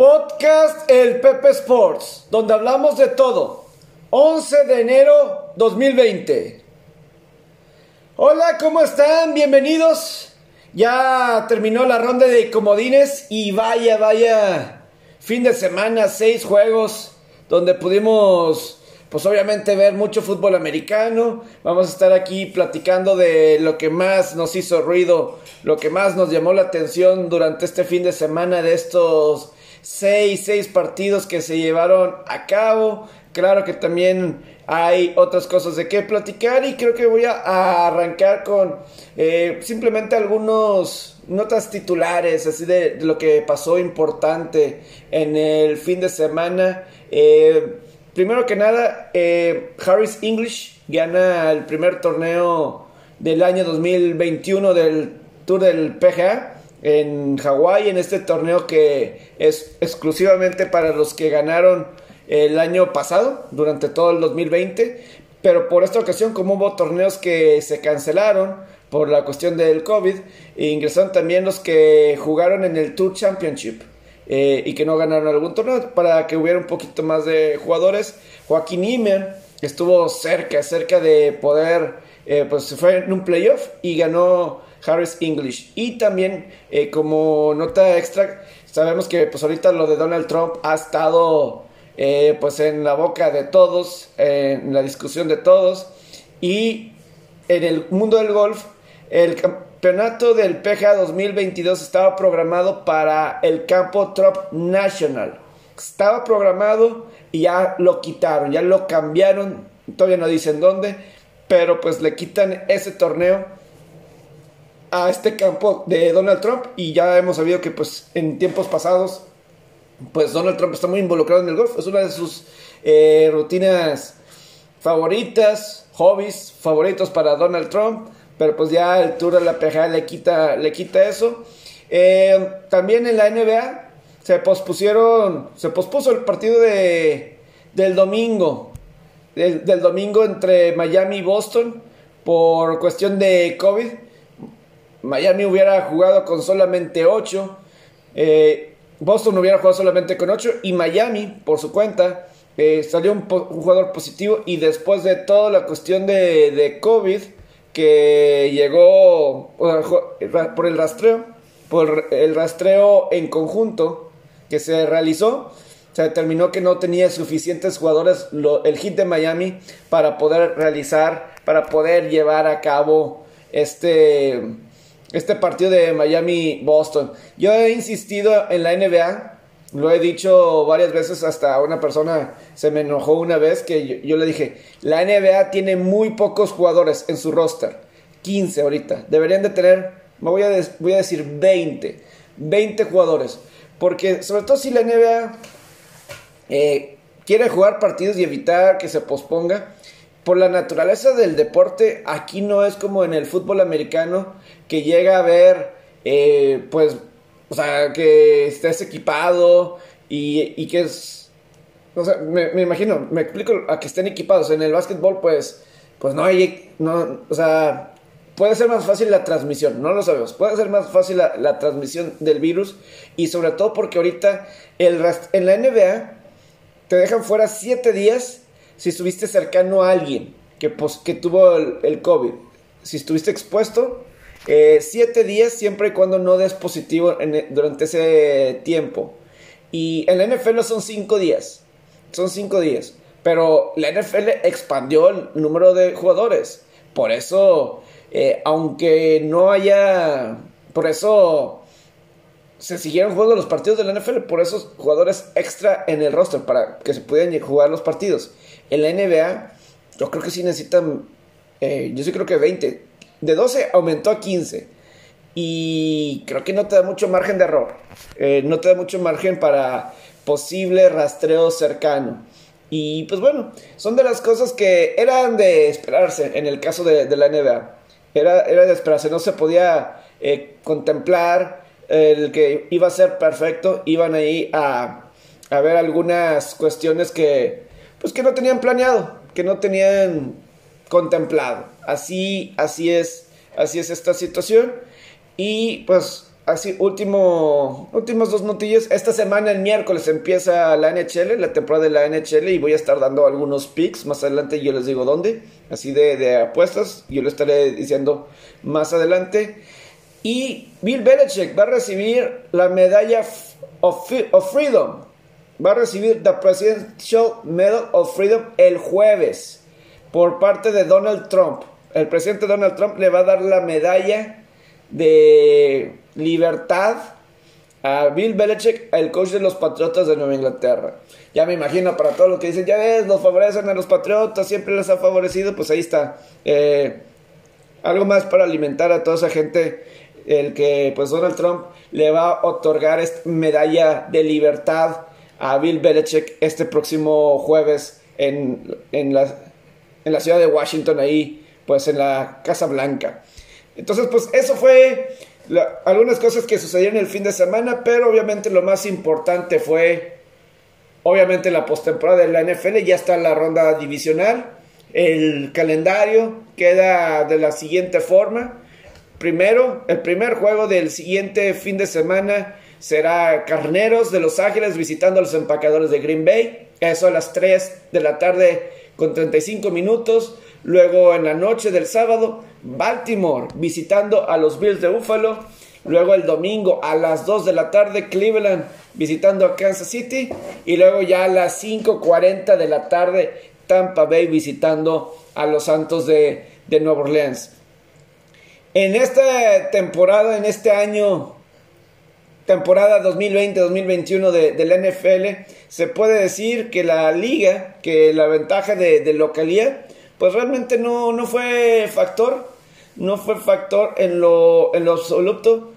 Podcast El Pepe Sports, donde hablamos de todo. 11 de enero 2020. Hola, ¿cómo están? Bienvenidos. Ya terminó la ronda de comodines y vaya, vaya. Fin de semana, seis juegos donde pudimos pues obviamente ver mucho fútbol americano. Vamos a estar aquí platicando de lo que más nos hizo ruido, lo que más nos llamó la atención durante este fin de semana de estos seis, seis partidos que se llevaron a cabo. Claro que también hay otras cosas de qué platicar y creo que voy a, arrancar con eh, simplemente algunos notas titulares así de, lo que pasó importante en el fin de semana. Eh, primero que nada, eh, Harris English gana el primer torneo del año 2021 del Tour del PGA en Hawái, en este torneo que es exclusivamente para los que ganaron el año pasado, durante todo el 2020, pero por esta ocasión, como hubo torneos que se cancelaron por la cuestión del COVID, ingresaron también los que jugaron en el Tour Championship. Eh, y que no ganaron algún torneo para que hubiera un poquito más de jugadores. Joaquín Imer estuvo cerca, cerca de poder, eh, pues se fue en un playoff y ganó Harris English. Y también eh, como nota extra, sabemos que pues ahorita lo de Donald Trump ha estado pues en la boca de todos, en la discusión de todos. Y en el mundo del golf, el campeonato del PGA 2022 estaba programado para el campo Trop National. Estaba programado y ya lo quitaron, ya lo cambiaron, todavía no dicen dónde, pero pues le quitan ese torneo a este campo de Donald Trump y ya hemos sabido que pues en tiempos pasados pues Donald Trump está muy involucrado en el golf, es una de sus eh, rutinas favoritas, hobbies favoritos para Donald Trump pero pues ya el Tour de la PGA le quita, le quita eso. Eh, también en la NBA se pospusieron, se pospuso el partido de, del domingo, del, domingo entre Miami y Boston por cuestión de COVID. Miami hubiera jugado con solamente 8. Eh, Boston hubiera jugado solamente con 8 y Miami, por su cuenta, eh, salió un, jugador positivo y después de toda la cuestión de, de COVID, que llegó por el rastreo, por el rastreo en conjunto que se realizó, se determinó que no tenía suficientes jugadores el hit de Miami para poder realizar, para poder llevar a cabo este, este partido de Miami-Boston. Yo he insistido en la NBA lo he dicho varias veces, hasta una persona se me enojó una vez que yo, le dije, la NBA tiene muy pocos jugadores en su roster, 15 ahorita, deberían de tener, me voy a, decir 20, 20 jugadores, porque sobre todo si la NBA eh, quiere jugar partidos y evitar que se posponga, por la naturaleza del deporte, aquí no es como en el fútbol americano, que llega a ver, eh, pues, o sea, que estés equipado y, que es... O sea, me, imagino, me explico a que estén equipados. En el básquetbol, pues, pues no hay... No, o sea, puede ser más fácil la transmisión, no lo sabemos. Puede ser más fácil la, transmisión del virus y sobre todo porque ahorita el, en la NBA te dejan fuera 7 días si estuviste cercano a alguien que, tuvo el, el COVID. Si estuviste expuesto, eh, siete días siempre y cuando no des positivo e, durante ese tiempo. Y en la NFL son cinco días. Son cinco días. Pero la NFL expandió el número de jugadores. Por eso, eh, aunque no haya... Por eso se siguieron jugando los partidos de la NFL. Por esos jugadores extra en el roster para que se pudieran jugar los partidos. En la NBA, yo creo que sí necesitan... Eh, yo sí creo que 20 de 12 aumentó a 15. Y creo que no te da mucho margen de error. Eh, no te da mucho margen para posible rastreo cercano. Y pues bueno, son de las cosas que eran de esperarse en el caso de, la NBA. Era, era, de esperarse, no se podía eh, contemplar el que iba a ser perfecto. Iban ahí a, a ver algunas cuestiones que, pues que no tenían planeado, que no tenían contemplado. Así, así es, así es esta situación. Y pues así, último, últimos dos notillas. Esta semana, el miércoles, empieza la NHL, la temporada de la NHL, y voy a estar dando algunos picks. Más adelante yo les digo dónde, así de, de apuestas. Yo lo estaré diciendo más adelante. Y Bill Belichick va a recibir la medalla of Freedom. Va a recibir la Presidential Medal of Freedom el jueves por parte de Donald Trump. El presidente Donald Trump le va a dar la medalla de libertad a Bill Belichick, el coach de los Patriotas de Nueva Inglaterra. Ya me imagino para todo lo que dicen, ya ves, los favorecen a los Patriotas, siempre les ha favorecido, pues ahí está. Eh, algo más para alimentar a toda esa gente, el que pues Donald Trump le va a otorgar esta medalla de libertad a Bill Belichick este próximo jueves en, en, la, en la ciudad de Washington, ahí pues en la Casa Blanca. Entonces pues eso fue algunas cosas que sucedieron el fin de semana, pero obviamente lo más importante fue, obviamente la postemporada de la NFL, ya está la ronda divisional, el calendario queda de la siguiente forma. Primero, el primer juego del siguiente fin de semana será Carneros de Los Ángeles visitando a los empacadores de Green Bay. Eso a las 3 de la tarde con 35 minutos. Luego en la noche del sábado, Baltimore visitando a los Bills de Buffalo. Luego el domingo a las 2 de la tarde, Cleveland visitando a Kansas City. Y luego ya a las 5.40 de la tarde, Tampa Bay visitando a los Santos de, de Nueva Orleans. En esta temporada, en este año, temporada 2020-2021 de, la NFL, se puede decir que la liga, que la ventaja de, localidad, pues realmente no, no fue factor, no fue factor en lo, en lo absoluto.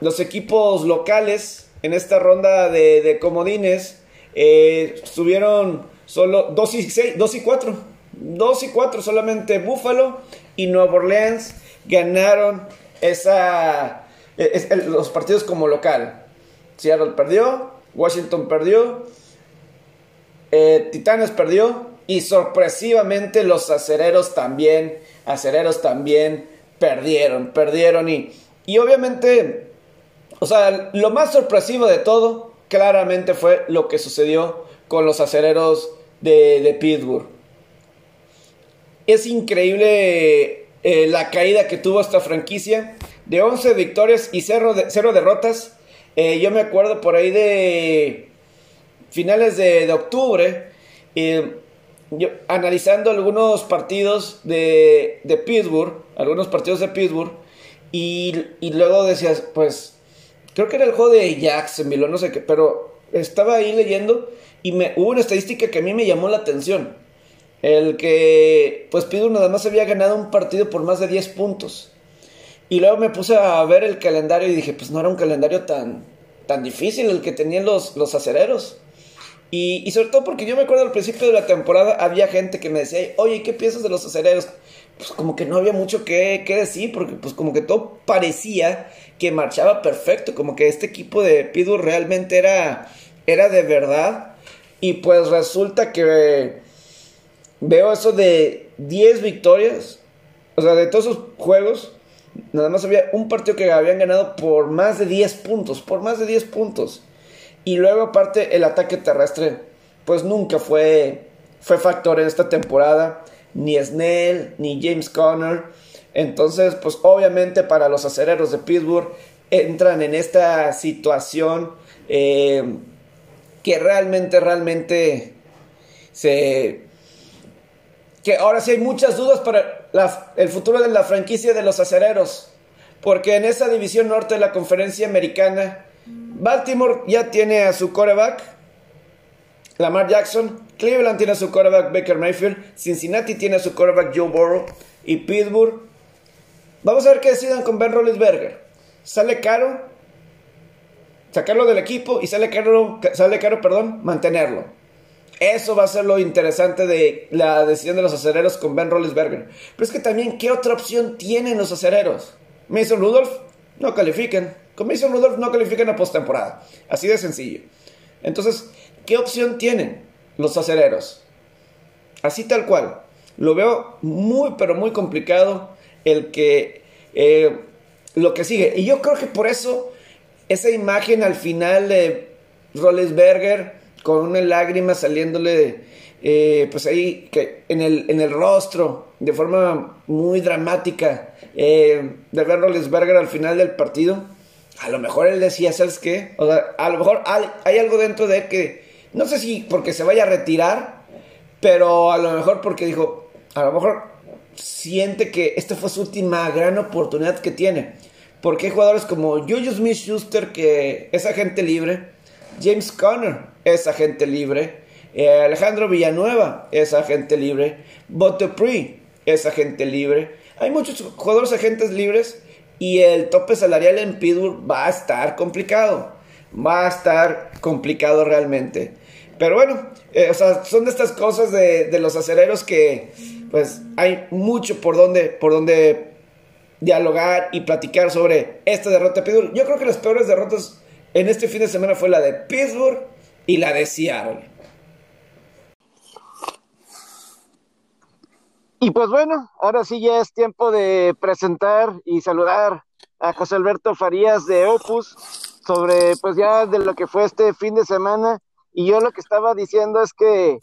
los equipos locales en esta ronda de, comodines eh, solo 2 y, 6, 2 y 4. 2 y 4 solamente Buffalo y Nueva Orleans ganaron esa, e, los partidos como local. Seattle perdió, Washington perdió, eh, Titanes perdió, y sorpresivamente los acereros también, acereros también perdieron, perdieron y, y obviamente, o sea, lo más sorpresivo de todo claramente fue lo que sucedió con los acereros de, de Pittsburgh. Es increíble eh, la caída que tuvo esta franquicia de 11 victorias y 0, de, derrotas. Eh, yo me acuerdo por ahí de finales de, de octubre. Eh, yo, analizando algunos partidos de, de, Pittsburgh, algunos partidos de Pittsburgh, y, y, luego decías, pues, creo que era el juego de Jacksonville, no sé qué, pero estaba ahí leyendo y me, hubo una estadística que a mí me llamó la atención. El que, pues, Pittsburgh nada más había ganado un partido por más de 10 puntos. Y luego me puse a ver el calendario y dije, pues no era un calendario tan, tan difícil el que tenían los, los acereros. Y, sobre todo porque yo me acuerdo al principio de la temporada había gente que me decía, oye, ¿qué piensas de los acereros? Pues como que no había mucho que, decir, porque pues como que todo parecía que marchaba perfecto, como que este equipo de Pidu realmente era, era de verdad. Y pues resulta que veo eso de 10 victorias, o sea, de todos esos juegos, nada más había un partido que habían ganado por más de 10 puntos, por más de 10 puntos. Y luego aparte el ataque terrestre, pues nunca fue, fue factor en esta temporada. Ni Snell, ni James Conner. Entonces, pues obviamente para los acereros de Pittsburgh entran en esta situación eh, que realmente, realmente se... Que ahora sí hay muchas dudas para el futuro de la franquicia de los acereros. Porque en esa división norte de la conferencia americana Baltimore ya tiene a su coreback, Lamar Jackson. Cleveland tiene a su coreback Baker Mayfield. Cincinnati tiene a su coreback Joe Burrow. Y Pittsburgh. Vamos a ver qué decidan con Ben Roethlisberger. Sale caro sacarlo del equipo y sale caro, sale caro, perdón, mantenerlo. Eso va a ser lo interesante de la decisión de los acereros con Ben Roethlisberger. Pero es que también, ¿qué otra opción tienen los acereros? Mason Rudolph no califican. Con Mason Rudolph no califican a postemporada. Así de sencillo. Entonces, ¿qué opción tienen los acereros? Así tal cual. Lo veo muy, pero muy complicado el que eh, lo que sigue. Y yo creo que por eso esa imagen al final de Rollesberger con una lágrima saliéndole eh, pues ahí que en, el, en el rostro de forma muy dramática eh, de ver Rollesberger al final del partido. A lo mejor él decía, ¿sabes qué? O sea, a lo mejor hay, algo dentro de él que, no sé si porque se vaya a retirar, pero a lo mejor porque dijo, a lo mejor siente que esta fue su última gran oportunidad que tiene. Porque hay jugadores como Julius Smith-Schuster, que es agente libre, James Conner es agente libre, eh, Alejandro Villanueva es agente libre, Botepri es agente libre. Hay muchos jugadores agentes libres y el tope salarial en Pittsburgh va a estar complicado. Va a estar complicado realmente. Pero bueno, eh, o sea, son de estas cosas de, los acereros que pues hay mucho por donde, por donde dialogar y platicar sobre esta derrota de Pittsburgh. Yo creo que las peores derrotas en este fin de semana fue la de Pittsburgh y la de Seattle. Y pues bueno, ahora sí ya es tiempo de presentar y saludar a José Alberto Farías de Opus sobre pues ya de lo que fue este fin de semana. Y yo lo que estaba diciendo es que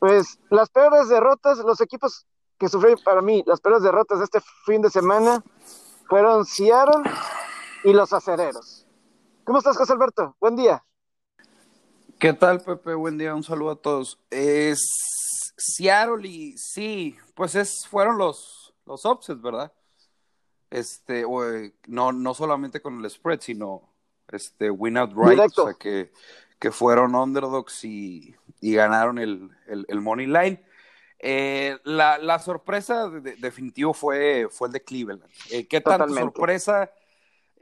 pues las peores derrotas, los equipos que sufrieron para mí, las peores derrotas de este fin de semana fueron Seattle y los acereros. ¿Cómo estás, José Alberto? Buen día. ¿Qué tal, Pepe? Buen día, un saludo a todos. Es Seattle y sí, pues es, fueron los, los upsets, ¿verdad? Este, eh, no, no solamente con el spread, sino este win outright, o sea que, que fueron underdogs y, y ganaron el, el, money line. Eh, la, la, sorpresa de, definitivo fue, fue el de Cleveland. Eh, ¿Qué tal sorpresa?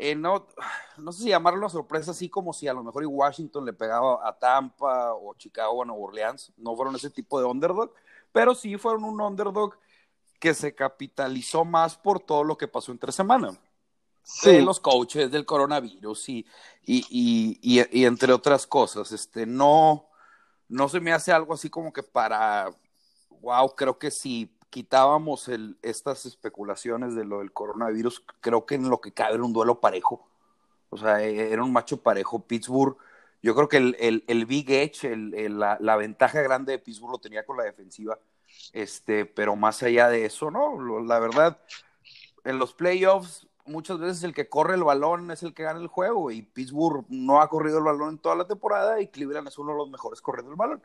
Eh, no, no sé si llamarlo una sorpresa, así como si a lo mejor Washington le pegaba a Tampa o Chicago o Nueva Orleans. No fueron ese tipo de underdog, pero sí fueron un underdog que se capitalizó más por todo lo que pasó entre semana. Sí. los coaches, del coronavirus y, y, y, entre otras cosas. Este, no, no se me hace algo así como que para, wow, creo que sí quitábamos el, estas especulaciones de lo del coronavirus, creo que en lo que cabe era un duelo parejo. O sea, e, era un macho parejo. Pittsburgh, yo creo que el, el, Big Edge, la, ventaja grande de Pittsburgh lo tenía con la defensiva. Este, pero más allá de eso, no, la verdad, en los playoffs muchas veces el que corre el balón es el que gana el juego y Pittsburgh no ha corrido el balón en toda la temporada y Cleveland es uno de los mejores corriendo el balón.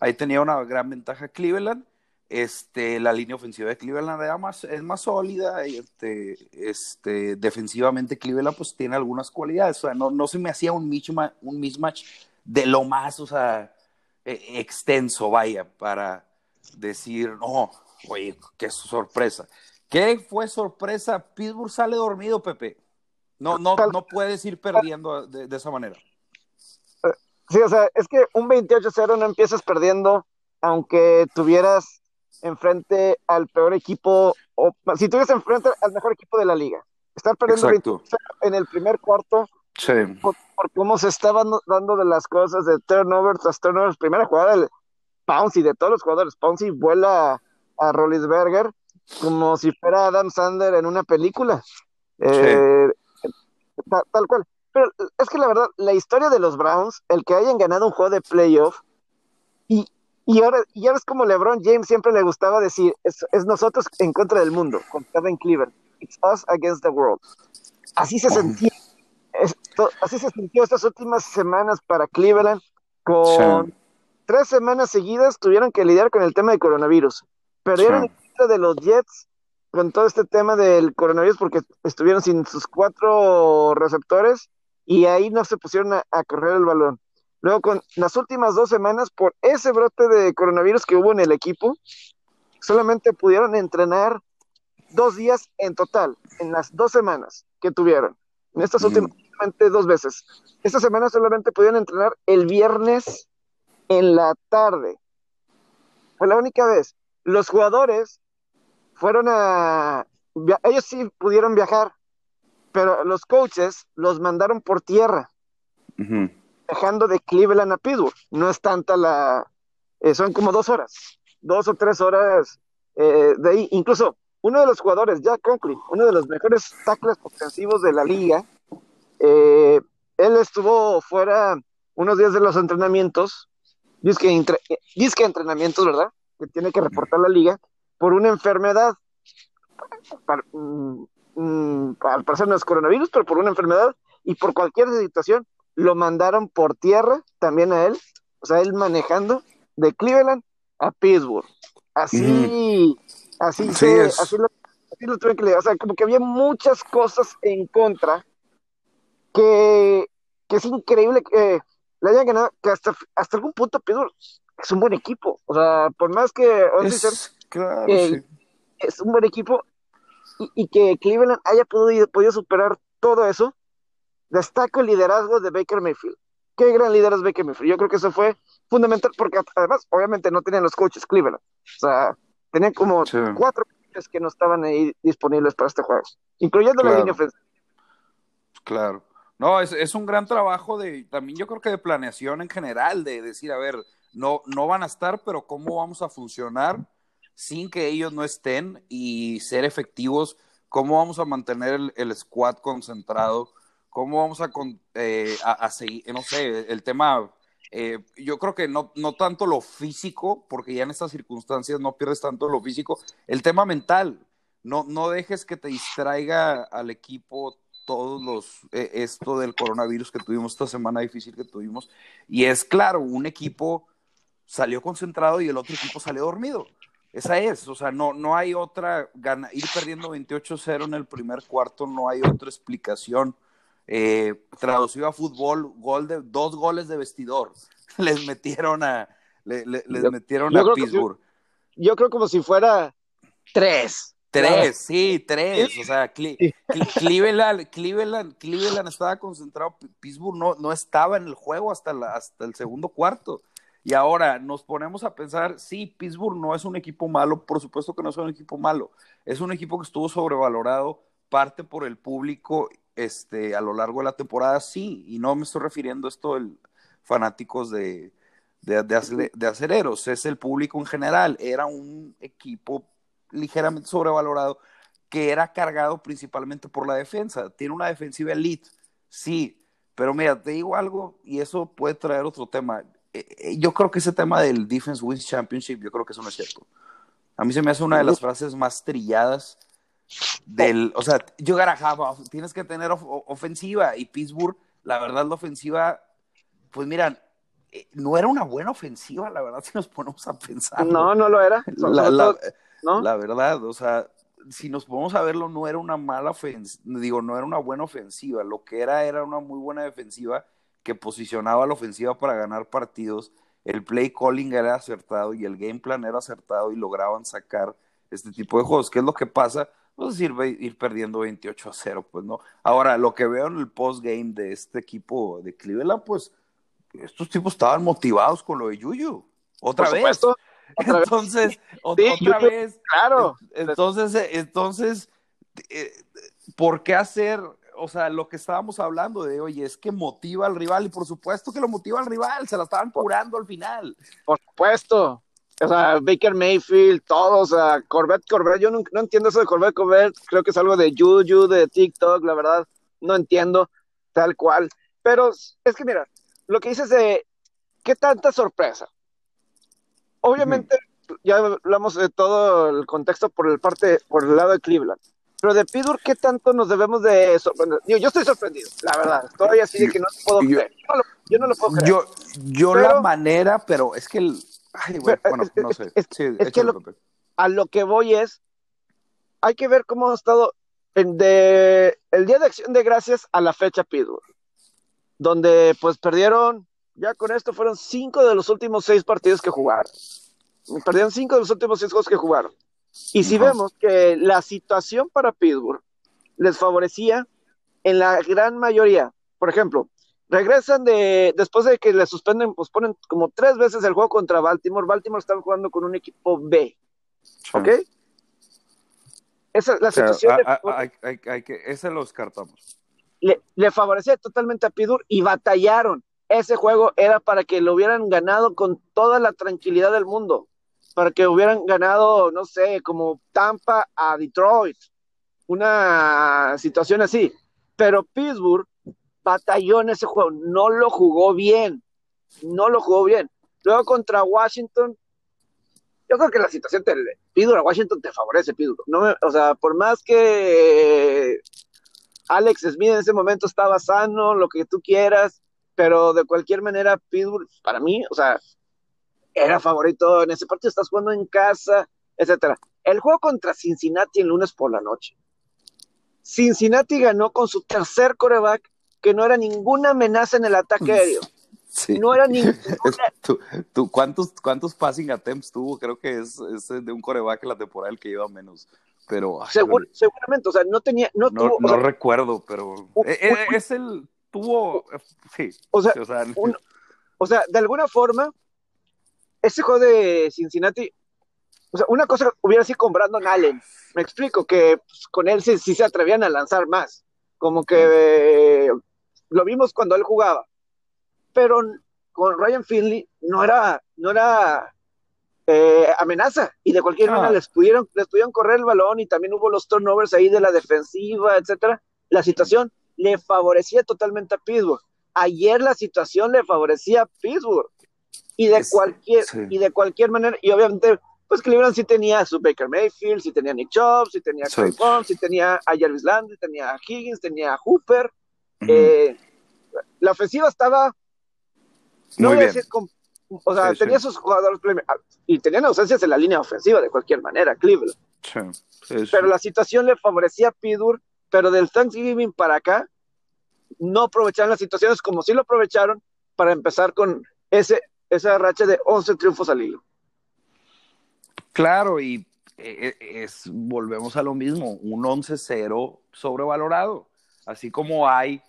Ahí tenía una gran ventaja Cleveland este, la línea ofensiva de Cleveland más, es más sólida y este, este, defensivamente Cleveland pues tiene algunas cualidades. O sea, no, no se me hacía un mismatch, un mismatch de lo más, o sea, e, extenso, vaya, para decir, no, oye, qué sorpresa. ¿Qué fue sorpresa? Pittsburgh sale dormido, Pepe. No, no, no puedes ir perdiendo de, de esa manera. Sí, o sea, es que un 28-0 no empiezas perdiendo, aunque tuvieras enfrente al peor equipo, o si tuvieras enfrente al mejor equipo de la liga. Estar perdiendo en el primer cuarto por, cómo se estaban dando de las cosas de turnover tras turnover. Primera jugada del Pouncy, de todos los jugadores. Pouncy vuela a Rollinsberger como si fuera Adam Sander en una película. Eh, tal, cual. Pero es que la verdad, la historia de los Browns, el que hayan ganado un juego de playoff, y, y ahora, ya ves como LeBron James siempre le gustaba decir, es, nosotros en contra del mundo, con en Cleveland. It's us against the world. Así se sentía, así se sintió estas últimas semanas para Cleveland, con tres semanas seguidas tuvieron que lidiar con el tema de coronavirus. Perdieron el de los Jets con todo este tema del coronavirus porque estuvieron sin sus cuatro receptores y ahí no se pusieron a correr el balón. Luego, con las últimas dos semanas, por ese brote de coronavirus que hubo en el equipo, solamente pudieron entrenar dos días en total, en las dos semanas que tuvieron. En estas últimas, dos veces. Esta semana solamente pudieron entrenar el viernes en la tarde. Fue la única vez. Los jugadores fueron a... Ellos sí pudieron viajar, pero los coaches los mandaron por tierra dejando de Cleveland a Pittsburgh. No es tanta la... Eh, son como dos horas, dos o tres horas eh, de ahí. Incluso uno de los jugadores, Jack Conklin, uno de los mejores tackles ofensivos de la liga, eh, él estuvo fuera unos días de los entrenamientos, dice entrenamientos, ¿verdad? Que tiene que reportar la liga por una enfermedad. Mm, mm, al parecer no es coronavirus, pero por una enfermedad y por cualquier situación lo mandaron por tierra también a él, o sea, él manejando de Cleveland a Pittsburgh. Así, así, así, lo, así lo tuve que leer. O sea, como que había muchas cosas en contra que, que es increíble que le hayan ganado, que hasta, hasta algún punto Pittsburgh es un buen equipo. O sea, por más que es, claro, es un buen equipo y, y, que Cleveland haya podido, podido superar todo eso, destaco el liderazgo de Baker Mayfield. Qué gran líder es Baker Mayfield. Yo creo que eso fue fundamental porque además, obviamente, no tenían los coaches Cleveland. O sea, tenían como cuatro coaches que no estaban ahí disponibles para este juego, incluyendo la línea ofensiva. Claro. No, es, es, un gran trabajo de, también yo creo que de planeación en general, de decir, a ver, no, no van a estar, pero cómo vamos a funcionar sin que ellos no estén y ser efectivos, cómo vamos a mantener el, el squad concentrado ¿Cómo vamos a, eh, a, seguir? No sé, el tema, eh, yo creo que no, no tanto lo físico, porque ya en estas circunstancias no pierdes tanto lo físico, el tema mental. No, no dejes que te distraiga al equipo todos los eh, esto del coronavirus que tuvimos esta semana difícil que tuvimos y es claro un equipo salió concentrado y el otro equipo salió dormido esa es o sea no no hay otra gana ir perdiendo 28-0 en el primer cuarto no hay otra explicación eh, traducido a fútbol, gol de, dos goles de vestidor. Les metieron a, les metieron a Pittsburgh. yo creo como si fuera tres. Tres, sí, tres. O sea, Cleveland, Cleveland, Cleveland estaba concentrado, Pittsburgh no, no estaba en el juego hasta, la, hasta el segundo cuarto. Y ahora nos ponemos a pensar, sí, Pittsburgh no es un equipo malo, por supuesto que no es un equipo malo, es un equipo que estuvo sobrevalorado, parte por el público este, a lo largo de la temporada, sí, y no me estoy refiriendo a esto de fanáticos de, de, de, aceleros, es el público en general, era un equipo ligeramente sobrevalorado que era cargado principalmente por la defensa, tiene una defensiva elite, sí, pero mira, te digo algo y eso puede traer otro tema. Eh, eh, yo creo que ese tema del Defense Wins Championship, yo creo que no es cierto. A mí se me hace una de las frases más trilladas del, o sea, you gotta have, tienes que tener ofensiva y Pittsburgh, la verdad, la ofensiva, pues mira, eh, no era una buena ofensiva, la verdad, si nos ponemos a pensar. No, no lo era. La, verdad, o sea, si nos ponemos a verlo, no era una mala ofensiva, digo, no era una buena ofensiva, lo que era era una muy buena defensiva que posicionaba la ofensiva para ganar partidos, el play calling era acertado y el game plan era acertado y lograban sacar este tipo de juegos. ¿Qué es lo que pasa? Pues ir, ir perdiendo 28 a 0, pues no. Ahora, lo que veo en el post-game de este equipo de Cleveland, pues estos tipos estaban motivados con lo de Yuyu. Otra vez. entonces, otra vez. Claro. Entonces, entonces, eh, ¿por qué hacer, o sea, lo que estábamos hablando de, oye, es que motiva al rival, y por supuesto que lo motiva al rival, se la estaban curando al final. Por supuesto, o sea, Baker Mayfield, todos, o sea, Corvette, Corvette, yo no, entiendo eso de Corvette, Corvette, creo que es algo de Juju, de TikTok, la verdad, no entiendo tal cual, pero es que mira, lo que dices de, ¿qué tanta sorpresa? Obviamente, ya hablamos de todo el contexto por el parte, por el lado de Cleveland, pero de Pittsburgh, ¿qué tanto nos debemos de sorprender? yo estoy sorprendido, la verdad, estoy así de que no puedo creer, yo no lo, puedo creer. Yo, yo la manera, pero es que el Ay, bueno, no sé. Es, que a lo que voy es, hay que ver cómo ha estado de el día de acción de gracias a la fecha Pittsburgh, donde pues perdieron, ya con esto fueron cinco de los últimos seis partidos que jugaron. Perdieron cinco de los últimos seis juegos que jugaron. Y si vemos que la situación para Pittsburgh les favorecía en la gran mayoría, por ejemplo, regresan de, después de que le suspenden, pues ponen como tres veces el juego contra Baltimore. Baltimore están jugando con un equipo B. ¿Ok? Esa es la situación. hay, que, ese lo descartamos. Le, le favorecía totalmente a Pidur y batallaron. Ese juego era para que lo hubieran ganado con toda la tranquilidad del mundo. para que hubieran ganado, no sé, como Tampa a Detroit, una situación así. Pero Pittsburgh batalló en ese juego, no lo jugó bien, no lo jugó bien. Luego contra Washington, yo creo que la situación te Pittsburgh a Washington te favorece. No o sea, por más que Alex Smith en ese momento estaba sano, lo que tú quieras, pero de cualquier manera, Pittsburgh, para mí, o sea, era favorito en ese partido, estás jugando en casa, etcétera. El juego contra Cincinnati el lunes por la noche. Cincinnati ganó con su tercer coreback, que no era ninguna amenaza en el ataque aéreo. No era ninguna. ¿Tú, cuántos, ¿Cuántos passing attempts tuvo? Creo que es, de un coreback la temporada el que lleva menos. Pero, seguramente, o sea, no tenía. No, no, recuerdo, pero. E, e, es, el. Tuvo. Sí. O sea, o sea, de alguna forma, ese juego de Cincinnati, o sea, una cosa hubiera sido con Brandon Allen. Me explico que pues, con él sí, se atrevían a lanzar más. Como que lo vimos cuando él jugaba. Pero con Ryan Finley no era, no era eh, amenaza. Y de cualquier manera les pudieron, les pudieron correr el balón y también hubo los turnovers ahí de la defensiva, etcétera. La situación le favorecía totalmente a Pittsburgh. Ayer la situación le favorecía a Pittsburgh y de cualquier y de cualquier manera y obviamente pues Cleveland sí tenía a su Baker Mayfield, sí tenía a Nick Chubb, sí tenía a Clay sí. tenía a Jarvis Landry, tenía a Higgins, tenía a Hooper. Eh, la ofensiva estaba no voy a decir o sea, tenía sus jugadores y tenían ausencias en la línea ofensiva de cualquier manera, Cleveland. Pero la situación le favorecía a Pidur, pero del Thanksgiving para acá no aprovecharon las situaciones como si lo aprovecharon para empezar con ese esa racha de 11 triunfos al hilo. Claro, y eh, eh, es, volvemos a lo mismo, un 11-0 sobrevalorado. Así como hay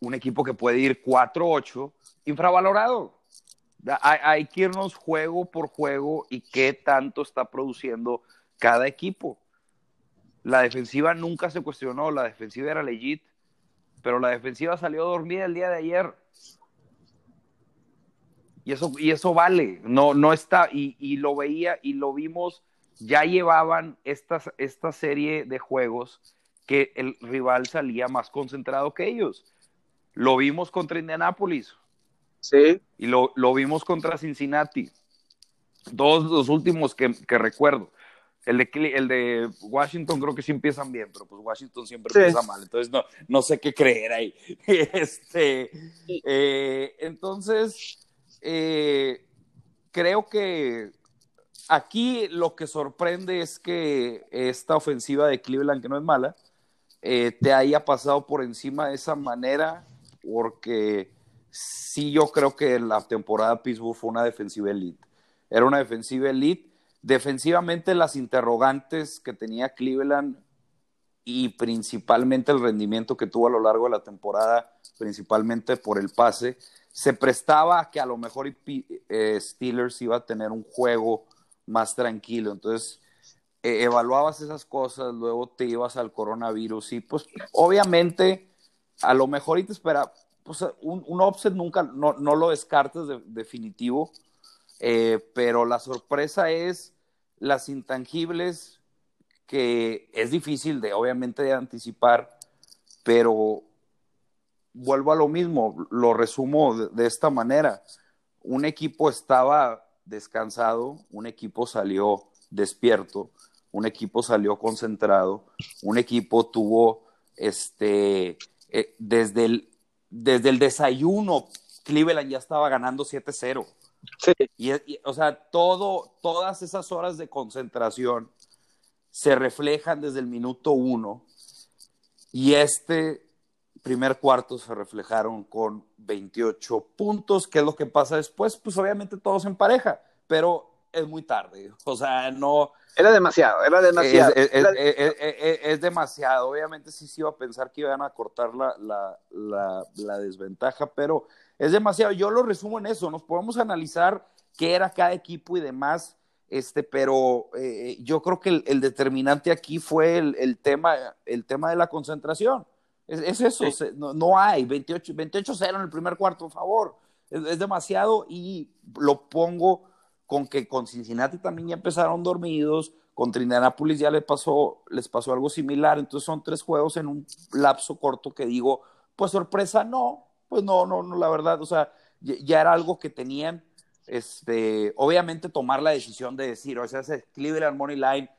un equipo que puede ir 4-8 infravalorado. Hay, hay, que irnos juego por juego y qué tanto está produciendo cada equipo. La defensiva nunca se cuestionó, la defensiva era legit, pero la defensiva salió dormida el día de ayer. Y eso, y eso vale, no, no está, y, lo veía y lo vimos, ya llevaban esta serie de juegos que el rival salía más concentrado que ellos. Lo vimos contra Indianapolis. Sí. Y lo, vimos contra Cincinnati. Dos los últimos que, recuerdo. El de, el de Washington creo que sí empiezan bien, pero pues Washington siempre empieza mal. Entonces no, no sé qué creer ahí. Este, eh, entonces, eh, creo que aquí lo que sorprende es que esta ofensiva de Cleveland, que no es mala, eh, te haya pasado por encima de esa manera, porque sí yo creo que la temporada Pittsburgh fue una defensiva elite. Era una defensiva elite. Defensivamente las interrogantes que tenía Cleveland y principalmente el rendimiento que tuvo a lo largo de la temporada, principalmente por el pase, se prestaba a que a lo mejor eh, Steelers iba a tener un juego más tranquilo. Entonces, e, evaluabas esas cosas, luego te ibas al coronavirus y pues obviamente a lo mejor y te espera, pues un, un offset nunca, no, no lo descartes de, definitivo, eh, pero la sorpresa es las intangibles que es difícil de obviamente anticipar, pero vuelvo a lo mismo, lo resumo de, esta manera. Un equipo estaba descansado, un equipo salió despierto, un equipo salió concentrado, un equipo tuvo este eh, desde el desde el desayuno Cleveland ya estaba ganando 7-0. Sí. Y, o sea, todo, todas esas horas de concentración se reflejan desde el minuto uno. Y este primer cuarto se reflejaron con 28 puntos. ¿Qué es lo que pasa después? Pues obviamente todos en pareja, pero es muy tarde. O sea, no. Era demasiado, era demasiado. Es, demasiado. Obviamente sí se iba a pensar que iban a cortar la, la, la, desventaja, pero es demasiado. Yo lo resumo en eso. Nos podemos analizar qué era cada equipo y demás. Este, pero eh, yo creo que el, determinante aquí fue el, el, tema, el tema de la concentración. Es, eso, no, hay 28-0 en el primer cuarto, por favor. Es, demasiado y lo pongo con que con Cincinnati también ya empezaron dormidos, contra Indianapolis ya les pasó, les pasó algo similar, entonces son tres juegos en un lapso corto que digo, pues sorpresa no, pues no, no, no, la verdad, o sea, ya, era algo que tenían, este, obviamente tomar la decisión de decir, o sea, ese Cleveland Money Line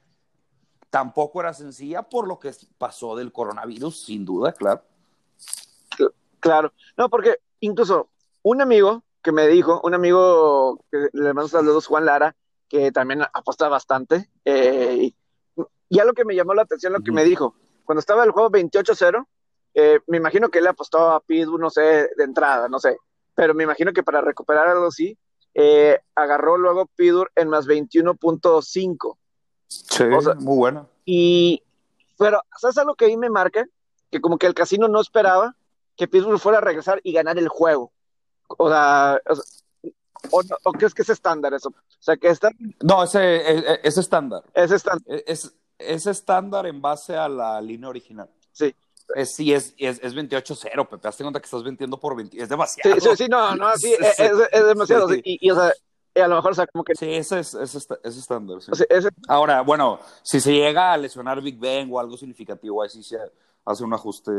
tampoco era sencilla por lo que pasó del coronavirus, sin duda, claro. Claro, no, porque incluso un amigo que me dijo, un amigo que le mando saludos, Juan Lara, que también apuesta bastante, eh, y lo que me llamó la atención lo que me dijo, cuando estaba el juego 28-0, eh, me imagino que él apostó a Pittsburgh, no sé, de entrada, no sé, pero me imagino que para recuperar algo así, eh, agarró luego Pittsburgh en más 21.5. Sí, muy bueno. Y, pero, ¿sabes algo que ahí me marca? Que como que el casino no esperaba que Pittsburgh fuera a regresar y ganar el juego. O sea, o, crees que es estándar eso? O sea, que está... No, ese, es estándar. Es estándar. Es, es estándar en base a la línea original. Sí. Es, sí, es, es, es 28-0, Pepe. Hazte cuenta que estás vendiendo por 20. Es demasiado. Sí, sí, sí no, no, sí, es, es, demasiado. Y, o sea, a lo mejor, o sea, como que. Sí, ese es, es, es estándar. Sí. Ahora, bueno, si se llega a lesionar Big Bang o algo significativo, ahí sí se hace un ajuste.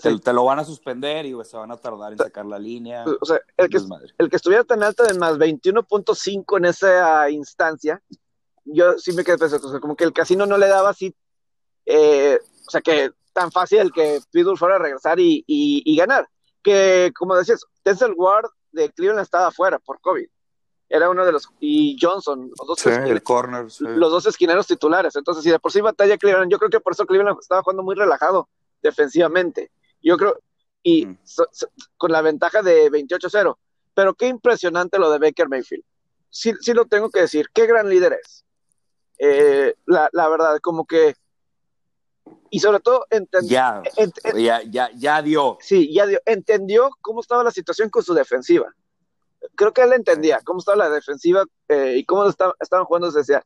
Te, te, lo van a suspender y se van a tardar en sacar la línea. O sea, el que, el que estuviera tan alto de más 21.5 en esa instancia, yo sí me quedé pensando, o sea, como que el casino no le daba así, eh, o sea, que tan fácil el que Pitbull fuera a regresar y, y, ganar. Que, como decías, Denzel Ward de Cleveland estaba afuera por COVID. Era uno de los. Y Johnson, los dos, el corner, los dos esquineros titulares. Entonces, si de por sí batalla Cleveland, yo creo que por eso Cleveland estaba jugando muy relajado defensivamente. Yo creo. Y mm. con la ventaja de 28-0. Pero qué impresionante lo de Baker Mayfield. Sí, sí lo tengo que decir. Qué gran líder es. Eh, la, la verdad, como que y sobre todo entendió. Ya, ya, ya, dio. Sí, ya dio. Entendió cómo estaba la situación con su defensiva. Creo que él entendía cómo estaba la defensiva eh, y cómo estaban jugando. Se decía,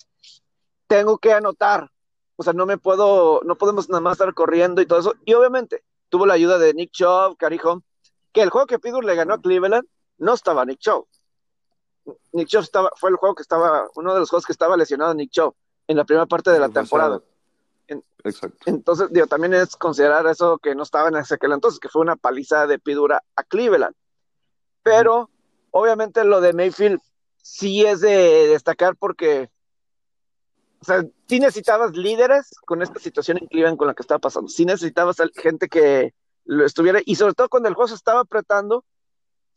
tengo que anotar. O sea, no me puedo, no podemos nada más estar corriendo y todo eso. Y obviamente tuvo la ayuda de Nick Chubb, Home, que el juego que Pittsburgh le ganó a Cleveland no estaba Nick Chubb. Nick Chubb estaba, fue el juego que estaba, uno de los juegos que estaba lesionado Nick Chubb en la primera parte de la temporada. Exacto. Entonces, digo, también es considerar eso que no estaba en ese aquel entonces, que fue una paliza de Pidura a Cleveland. Pero, obviamente, lo de Mayfield sí es de destacar porque, o sea, sí necesitabas líderes con esta situación en Cleveland con la que estaba pasando. Sí necesitabas gente que lo estuviera, y sobre todo cuando el juego se estaba apretando,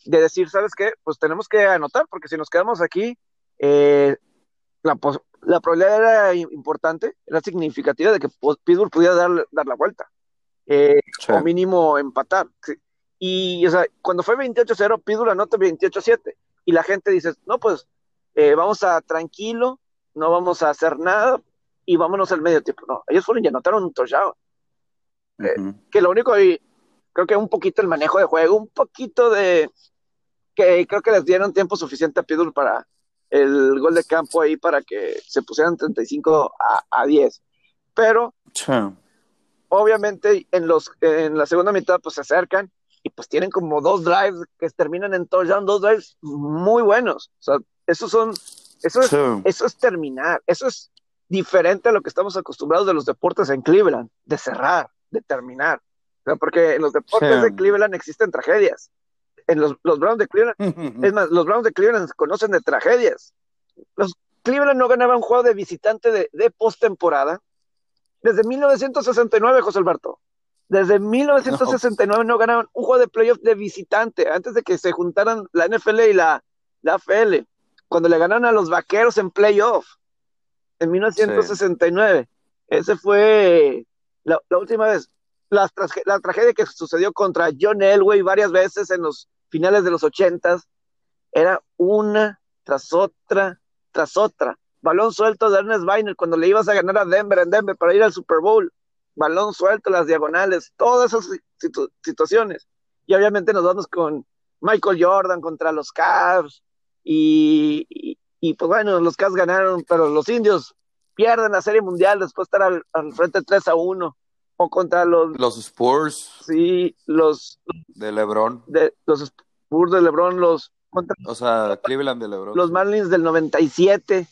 de decir, ¿sabes qué? Pues tenemos que anotar, porque si nos quedamos aquí, eh, la, la probabilidad era importante, era significativa de que Pittsburgh pudiera dar, dar la vuelta, eh, o mínimo empatar. Y o sea, cuando fue 28-0, Pittsburgh anota 28-7, y la gente dice, no, pues eh, vamos a tranquilo, no vamos a hacer nada, y vámonos al medio tiempo. No, ellos fueron y anotaron un touchdown. Eh, que lo único, y creo que un poquito el manejo de juego, un poquito de que creo que les dieron tiempo suficiente a Pittsburgh para el gol de campo ahí para que se pusieran 35 a, a 10. Pero obviamente en los en la segunda mitad pues se acercan y pues tienen como dos drives que terminan en touchdown, dos drives muy buenos. O sea, esos son eso es, eso es terminar, eso es diferente a lo que estamos acostumbrados de los deportes en Cleveland, de cerrar, de terminar. porque en los deportes de Cleveland existen tragedias en los, los Browns de Cleveland. es más, los Browns de Cleveland conocen de tragedias. Los Cleveland no ganaban un juego de visitante de, de postemporada desde 1969, José Alberto. Desde 1969 no. ganaban un juego de playoff de visitante, antes de que se juntaran la NFL y la, la AFL, cuando le ganaron a los vaqueros en playoff, en 1969. Ese fue la, la, última vez. La, la, tragedia que sucedió contra John Elway varias veces en los finales de los ochentas, era una tras otra, tras otra. Balón suelto de Ernest Weiner cuando le ibas a ganar a Denver en Denver para ir al Super Bowl. Balón suelto, las diagonales, todas esas situaciones. Y obviamente nos vamos con Michael Jordan contra los Cavs. Y, y, pues bueno, los Cavs ganaron, pero los indios pierden la Serie Mundial después de estar al, al frente 3 a 1 o contra los... Los Spurs. Sí, los... De LeBron. De, los Spurs de LeBron, los, o sea, Cleveland de LeBron. Los Marlins del 97.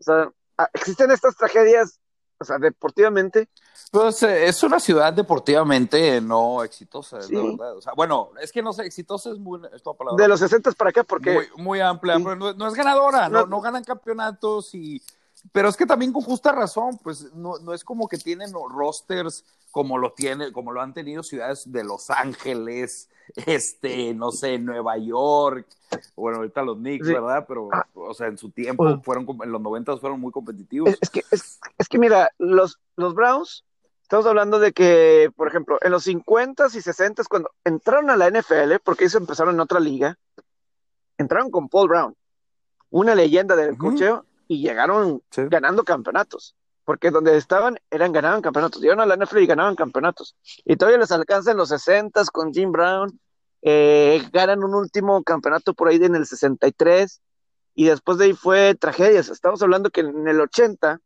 O sea, ah, existen estas tragedias, o sea, deportivamente. Pues eh, es una ciudad deportivamente no exitosa, es la verdad. O sea, bueno, es que no sé, exitosa es muy. Es palabra. De los 60 para acá, porque. Muy, muy amplia, pero no, es ganadora, no, no ganan campeonatos y pero es que también con justa razón, pues no, no es como que tienen rosters como lo tiene, como lo han tenido ciudades de Los Ángeles, este, no sé, Nueva York, bueno, ahorita los Knicks, ¿verdad? Pero, ah. o sea, en su tiempo fueron, en los 90 fueron muy competitivos. Es, que, es, es, que mira, los, los Browns, estamos hablando de que, por ejemplo, en los 50s y 60s, cuando entraron a la NFL, porque ellos empezaron en otra liga, entraron con Paul Brown, una leyenda del cocheo, y llegaron ganando campeonatos. Porque donde estaban, eran ganaban campeonatos. Llegaron a la NFL y ganaban campeonatos. Y todavía les alcanza en los 60 con Jim Brown. Eh, ganan un último campeonato por ahí en el 63. Y después de ahí fue tragedias. Estamos hablando que en el 80,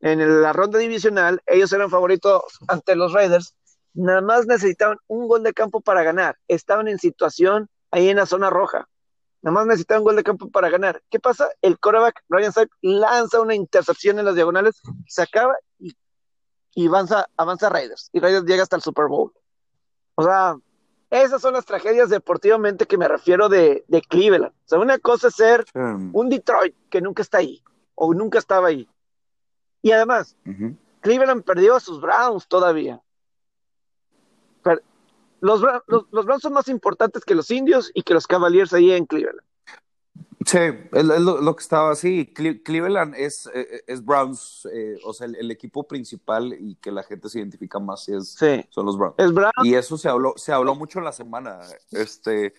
en la ronda divisional, ellos eran favoritos ante los Raiders. Nada más necesitaban un gol de campo para ganar. Estaban en situación ahí en la zona roja. Nada más necesita un gol de campo para ganar. ¿Qué pasa? El quarterback Ryan Sack lanza una intercepción en las diagonales, se acaba y, avanza, avanza Raiders. Y Raiders llega hasta el Super Bowl. O sea, esas son las tragedias deportivamente que me refiero de, Cleveland. O sea, una cosa es ser un Detroit que nunca está ahí o nunca estaba ahí. Y además, Cleveland perdió a sus Browns todavía los, los, Browns son más importantes que los indios y que los Cavaliers ahí en Cleveland. Sí, es, lo, que estaba así. Cleveland es, eh, eh, es Browns, eh, o sea, el, equipo principal y que la gente se identifica más es, son los Browns. Es Browns. Y eso se habló, se habló mucho en la semana. Este,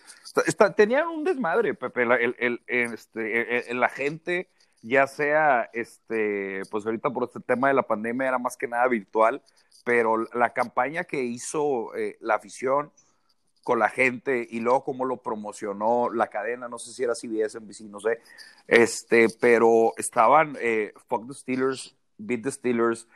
tenían un desmadre, Pepe, el, el, este, la gente, ya sea, este, pues ahorita por este tema de la pandemia era más que nada virtual, pero la campaña que hizo eh, la afición con la gente y luego cómo lo promocionó la cadena, no sé si era CBS, NBC, no sé, este, pero estaban eh, Fuck the Steelers, Beat the Steelers,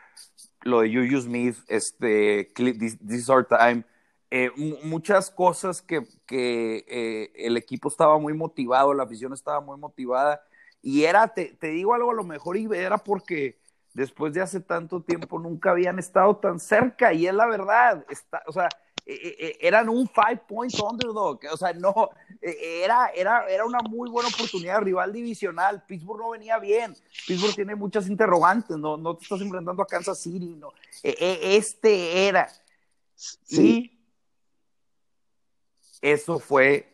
lo de Juju Smith, este, This, is Our Time, eh, muchas cosas que, que eh, el equipo estaba muy motivado, la afición estaba muy motivada, y era, te, te digo algo a lo mejor, era porque después de hace tanto tiempo nunca habían estado tan cerca y es la verdad, está, o sea, e, e, e, eran un five point underdog, o sea, no, era, era, era una muy buena oportunidad, rival divisional, Pittsburgh no venía bien, Pittsburgh tiene muchas interrogantes, no, no te estás enfrentando a Kansas City, no, este era, sí. eso fue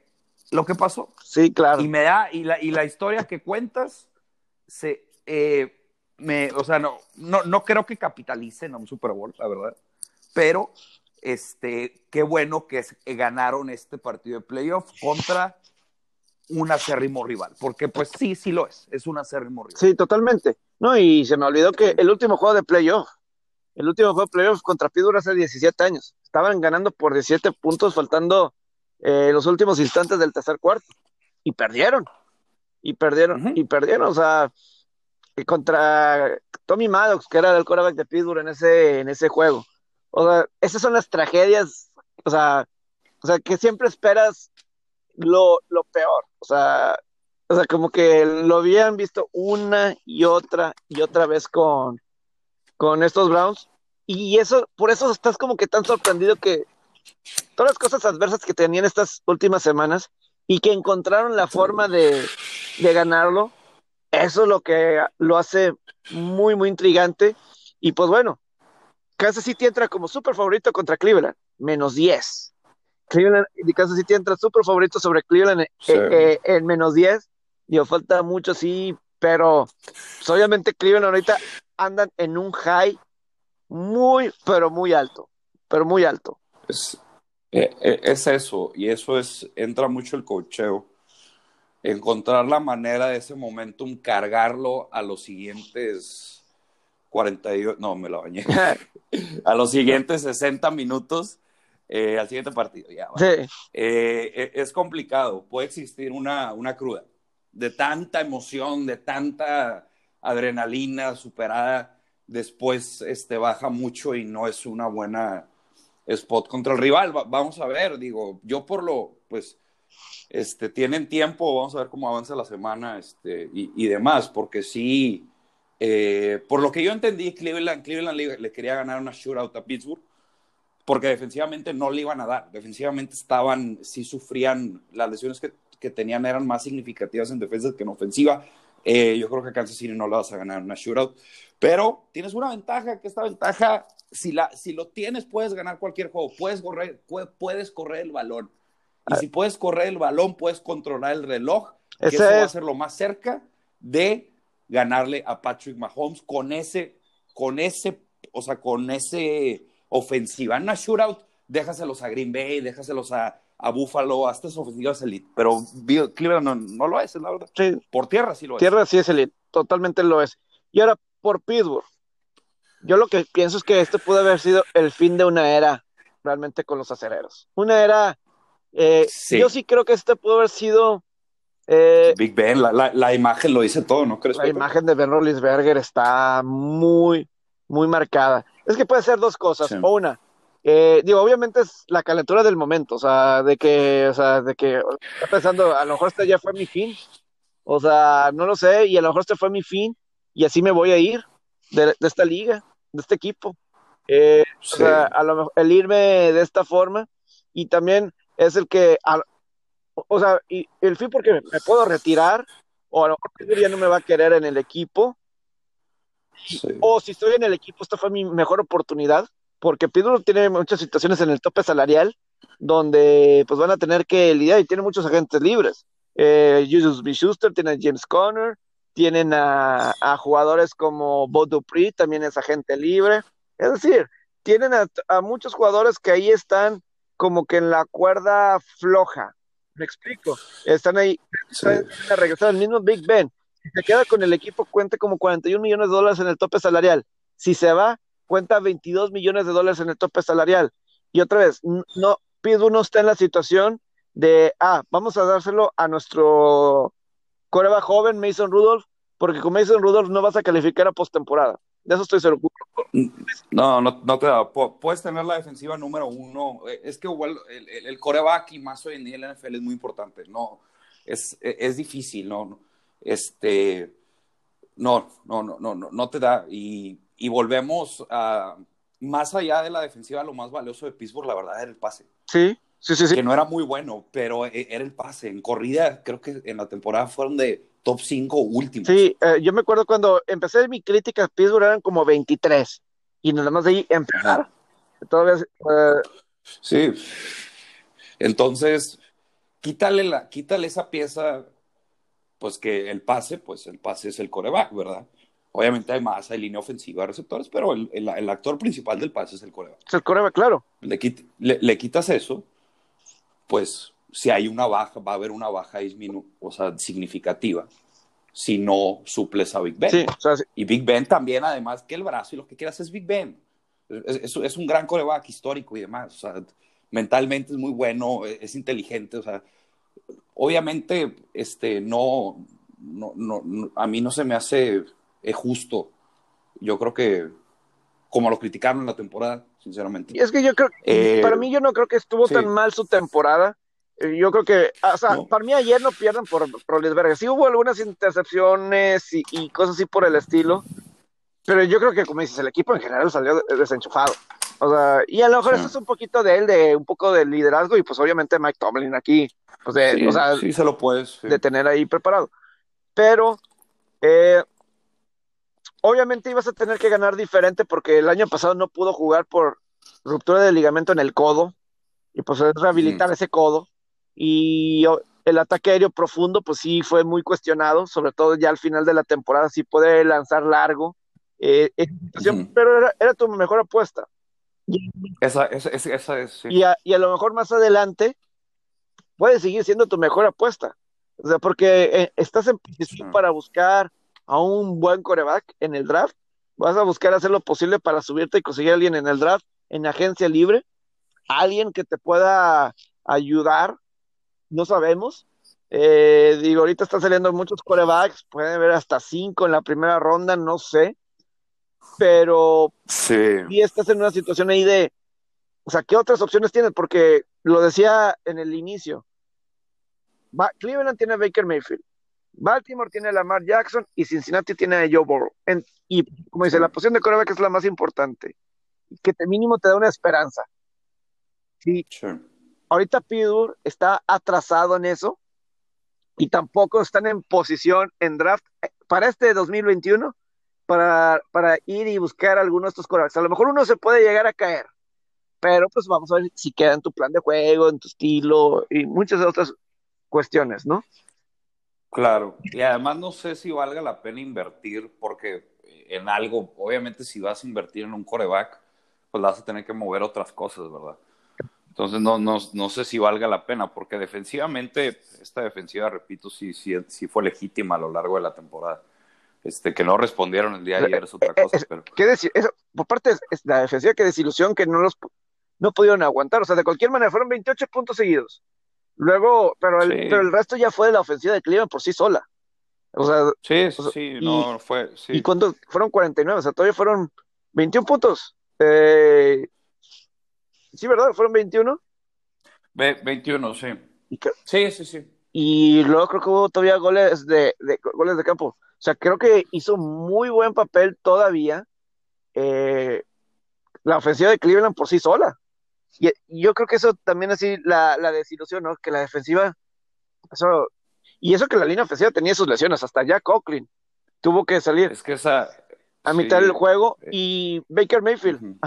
lo que pasó. Sí, claro. Y me da, y la, y la historia que cuentas, se, eh, me, o sea, no, no, no creo que capitalicen a un Super Bowl, la verdad, pero este, qué bueno que ganaron este partido de playoff contra un acérrimo rival, porque pues sí, sí lo es, es un acérrimo rival. Sí, totalmente. No, y se me olvidó que el último juego de playoff, el último juego de playoff contra Pittsburgh hace 17 años, estaban ganando por 17 puntos faltando eh, los últimos instantes del tercer cuarto y perdieron, y perdieron, y perdieron, o sea, contra Tommy Maddox, que era el quarterback de Pittsburgh en ese, en ese juego. O sea, esas son las tragedias, o sea, o sea, que siempre esperas lo, lo peor. O sea, o sea, como que lo habían visto una y otra y otra vez con, con estos Browns. Y eso, por eso estás como que tan sorprendido que todas las cosas adversas que tenían estas últimas semanas y que encontraron la forma de, de ganarlo, eso es lo que lo hace muy, muy intrigante. Y pues bueno, Kansas City entra como súper favorito contra Cleveland, menos 10. Cleveland y Kansas City entra súper favorito sobre Cleveland eh, eh, en menos 10. Digo, falta mucho, sí, pero pues, obviamente Cleveland ahorita andan en un high muy, pero muy alto, pero muy alto. Es, eh, es eso, y eso es, entra mucho el cocheo encontrar la manera de ese momentum, cargarlo a los siguientes 48, no, me la bañé, a los siguientes 60 minutos eh, al siguiente partido. Ya, eh, e, es complicado, puede existir una, una cruda de tanta emoción, de tanta adrenalina superada, después este, baja mucho y no es una buena spot contra el rival. vamos a ver, digo, yo por lo, pues este, tienen tiempo, vamos a ver cómo avanza la semana este, y, demás, porque sí, eh, por lo que yo entendí, Cleveland, Cleveland le, quería ganar una shootout a Pittsburgh, porque defensivamente no le iban a dar, defensivamente estaban, sí sufrían, las lesiones que, que tenían eran más significativas en defensa que en ofensiva. Eh, yo creo que a Kansas City no le vas a ganar una shootout, pero tienes una ventaja, que esta ventaja, si, la, si lo tienes, puedes ganar cualquier juego, puedes correr, puedes correr el balón y si puedes correr el balón, puedes controlar el reloj. Que eso va a ser lo más cerca de ganarle a Patrick Mahomes con ese, con ese, o sea, con ese ofensiva. En una shootout, déjaselos a Green Bay, déjaselos a, a Buffalo, a estas ofensivas elite. Pero Cleveland no, lo es, la verdad. Por tierra sí lo es. Tierra sí es elite, totalmente lo es. Y ahora, por Pittsburgh. Yo lo que pienso es que este pudo haber sido el fin de una era realmente con los acereros. Una era eh, yo sí creo que este pudo haber sido. Eh, Big Ben, la, imagen lo dice todo, ¿no crees? La imagen de Ben Roethlisberger está muy, muy marcada. Es que puede ser dos cosas. O una, eh, digo, obviamente es la calentura del momento, o sea, de que, o sea, de que está pensando, a lo mejor este ya fue mi fin, o sea, no lo sé, y a lo mejor este fue mi fin, y así me voy a ir de, esta liga, de este equipo. O sea, a lo mejor el irme de esta forma, y también es el que, o sea, y el fin porque me, puedo retirar, o a lo mejor ya no me va a querer en el equipo, o si estoy en el equipo, esta fue mi mejor oportunidad, porque Pittsburgh tiene muchas situaciones en el tope salarial, donde pues van a tener que lidiar y tiene muchos agentes libres. Eh, B. Schuster, tiene a James Conner, tienen a, jugadores como Bo Dupree, también es agente libre. Es decir, tienen a, muchos jugadores que ahí están como que en la cuerda floja. Me explico. Están ahí, están a regresar al mismo Big Ben. Si se queda con el equipo, cuenta como 41 millones de dólares en el tope salarial. Si se va, cuenta 22 millones de dólares en el tope salarial. Y otra vez, no, Pittsburgh no está en la situación de, ah, vamos a dárselo a nuestro coreba joven, Mason Rudolph, porque con Mason Rudolph no vas a calificar a postemporada. De eso estoy seguro. No, no, no te da. Puedes tener la defensiva número uno. Eh, es que igual el, el, coreback y más hoy en día en la NFL es muy importante. No, es, es difícil, ¿no? Este, no, no, no, no, no, te da. Y, y volvemos a, más allá de la defensiva, lo más valioso de Pittsburgh, la verdad, era el pase. Sí, sí, sí. sí. Que no era muy bueno, pero e, era el pase. En corrida, creo que en la temporada fueron de top 5 últimos. Sí, eh, yo me acuerdo cuando empecé mi crítica Pittsburgh eran como 23 y nada más de ahí empezar. Todavía, eh, Sí. Entonces, quítale, la, quítale esa pieza, pues que el pase, pues el pase es el coreback, ¿verdad? Obviamente hay más, hay línea ofensiva, receptores, pero el, el, actor principal del pase es el coreback. Es el coreback, claro. Le, le, quitas eso, pues si hay una baja, va a haber una baja o sea, significativa si no suples a Big Ben. Y Big Ben también, además, que el brazo y lo que quieras es Big Ben. Es, es, un gran coreback histórico y demás. O sea, mentalmente es muy bueno, e, es, inteligente. O sea, obviamente, este, no, no, no, a mí no se me hace eh, justo. Yo creo que, como lo criticaron en la temporada, sinceramente. Y es que yo creo, eh, para mí yo no creo que estuvo tan mal su temporada yo creo que, o sea, para mí ayer no pierden por Rolisberger. Sí hubo algunas intercepciones y, cosas así por el estilo, pero yo creo que, como dices, el equipo en general salió desenchufado. O sea, y a lo mejor eso es un poquito de él, de un poco de liderazgo, y pues obviamente Mike Tomlin aquí, pues de, o sea, sí se lo puedes, de tener ahí preparado. Pero, eh, obviamente ibas a tener que ganar diferente porque el año pasado no pudo jugar por ruptura de ligamento en el codo, y pues es rehabilitar ese codo y el ataque aéreo profundo, pues sí fue muy cuestionado, sobre todo ya al final de la temporada, sí puede lanzar largo, eh, pero era, tu mejor apuesta. Esa, esa, es. Y, a, y, a, lo mejor más adelante puede seguir siendo tu mejor apuesta. O sea, porque eh, estás en posición para buscar a un buen coreback en el draft, vas a buscar hacer lo posible para subirte y conseguir a alguien en el draft, en agencia libre, alguien que te pueda ayudar no sabemos. Eh, digo, ahorita están saliendo muchos corebacks, pueden haber hasta cinco en la primera ronda, no sé. Pero sí. y estás en una situación ahí de, o sea, ¿qué otras opciones tienes? Porque lo decía en el inicio, Cleveland tiene a Baker Mayfield, Baltimore tiene a Lamar Jackson y Cincinnati tiene a Joe Burrow. y como dice, la posición de coreback es la más importante, que te mínimo te da una esperanza. Sí. Ahorita Pidur está atrasado en eso y tampoco están en posición en draft eh, para este 2021 para, para ir y buscar alguno de estos corebacks. A lo mejor uno se puede llegar a caer, pero pues vamos a ver si queda en tu plan de juego, en tu estilo y muchas otras cuestiones, ¿no? Claro, y además no sé si valga la pena invertir, porque en algo, obviamente si vas a invertir en un coreback, pues vas a tener que mover otras cosas, ¿verdad? Entonces no, no, no sé si valga la pena, porque defensivamente, esta defensiva, repito, sí, sí, sí fue legítima a lo largo de la temporada. Este, que no respondieron el día de ayer es otra cosa. pero... ¿Qué decir? Eso, por parte de la defensiva, qué desilusión que no los no pudieron aguantar. O sea, de cualquier manera, fueron 28 puntos seguidos. Luego, pero el, pero el resto ya fue de la ofensiva de Cleveland por sí sola. O sea, sí, sí, no, fue. Sí. ¿Y cuántos? Fueron 49, o sea, todavía fueron 21 puntos. Eh, sí, ¿verdad? ¿Fueron 21? 21, sí. sí, sí, sí. Y luego creo que hubo todavía goles de, de, goles de campo. O sea, creo que hizo muy buen papel todavía eh, la ofensiva de Cleveland por sí sola. Y, yo creo que eso también así la, la desilusión, ¿no? Que la defensiva, eso, y eso que la línea ofensiva tenía sus lesiones, hasta Jack Coughlin tuvo que salir. Es que esa, a mitad del juego y Baker Mayfield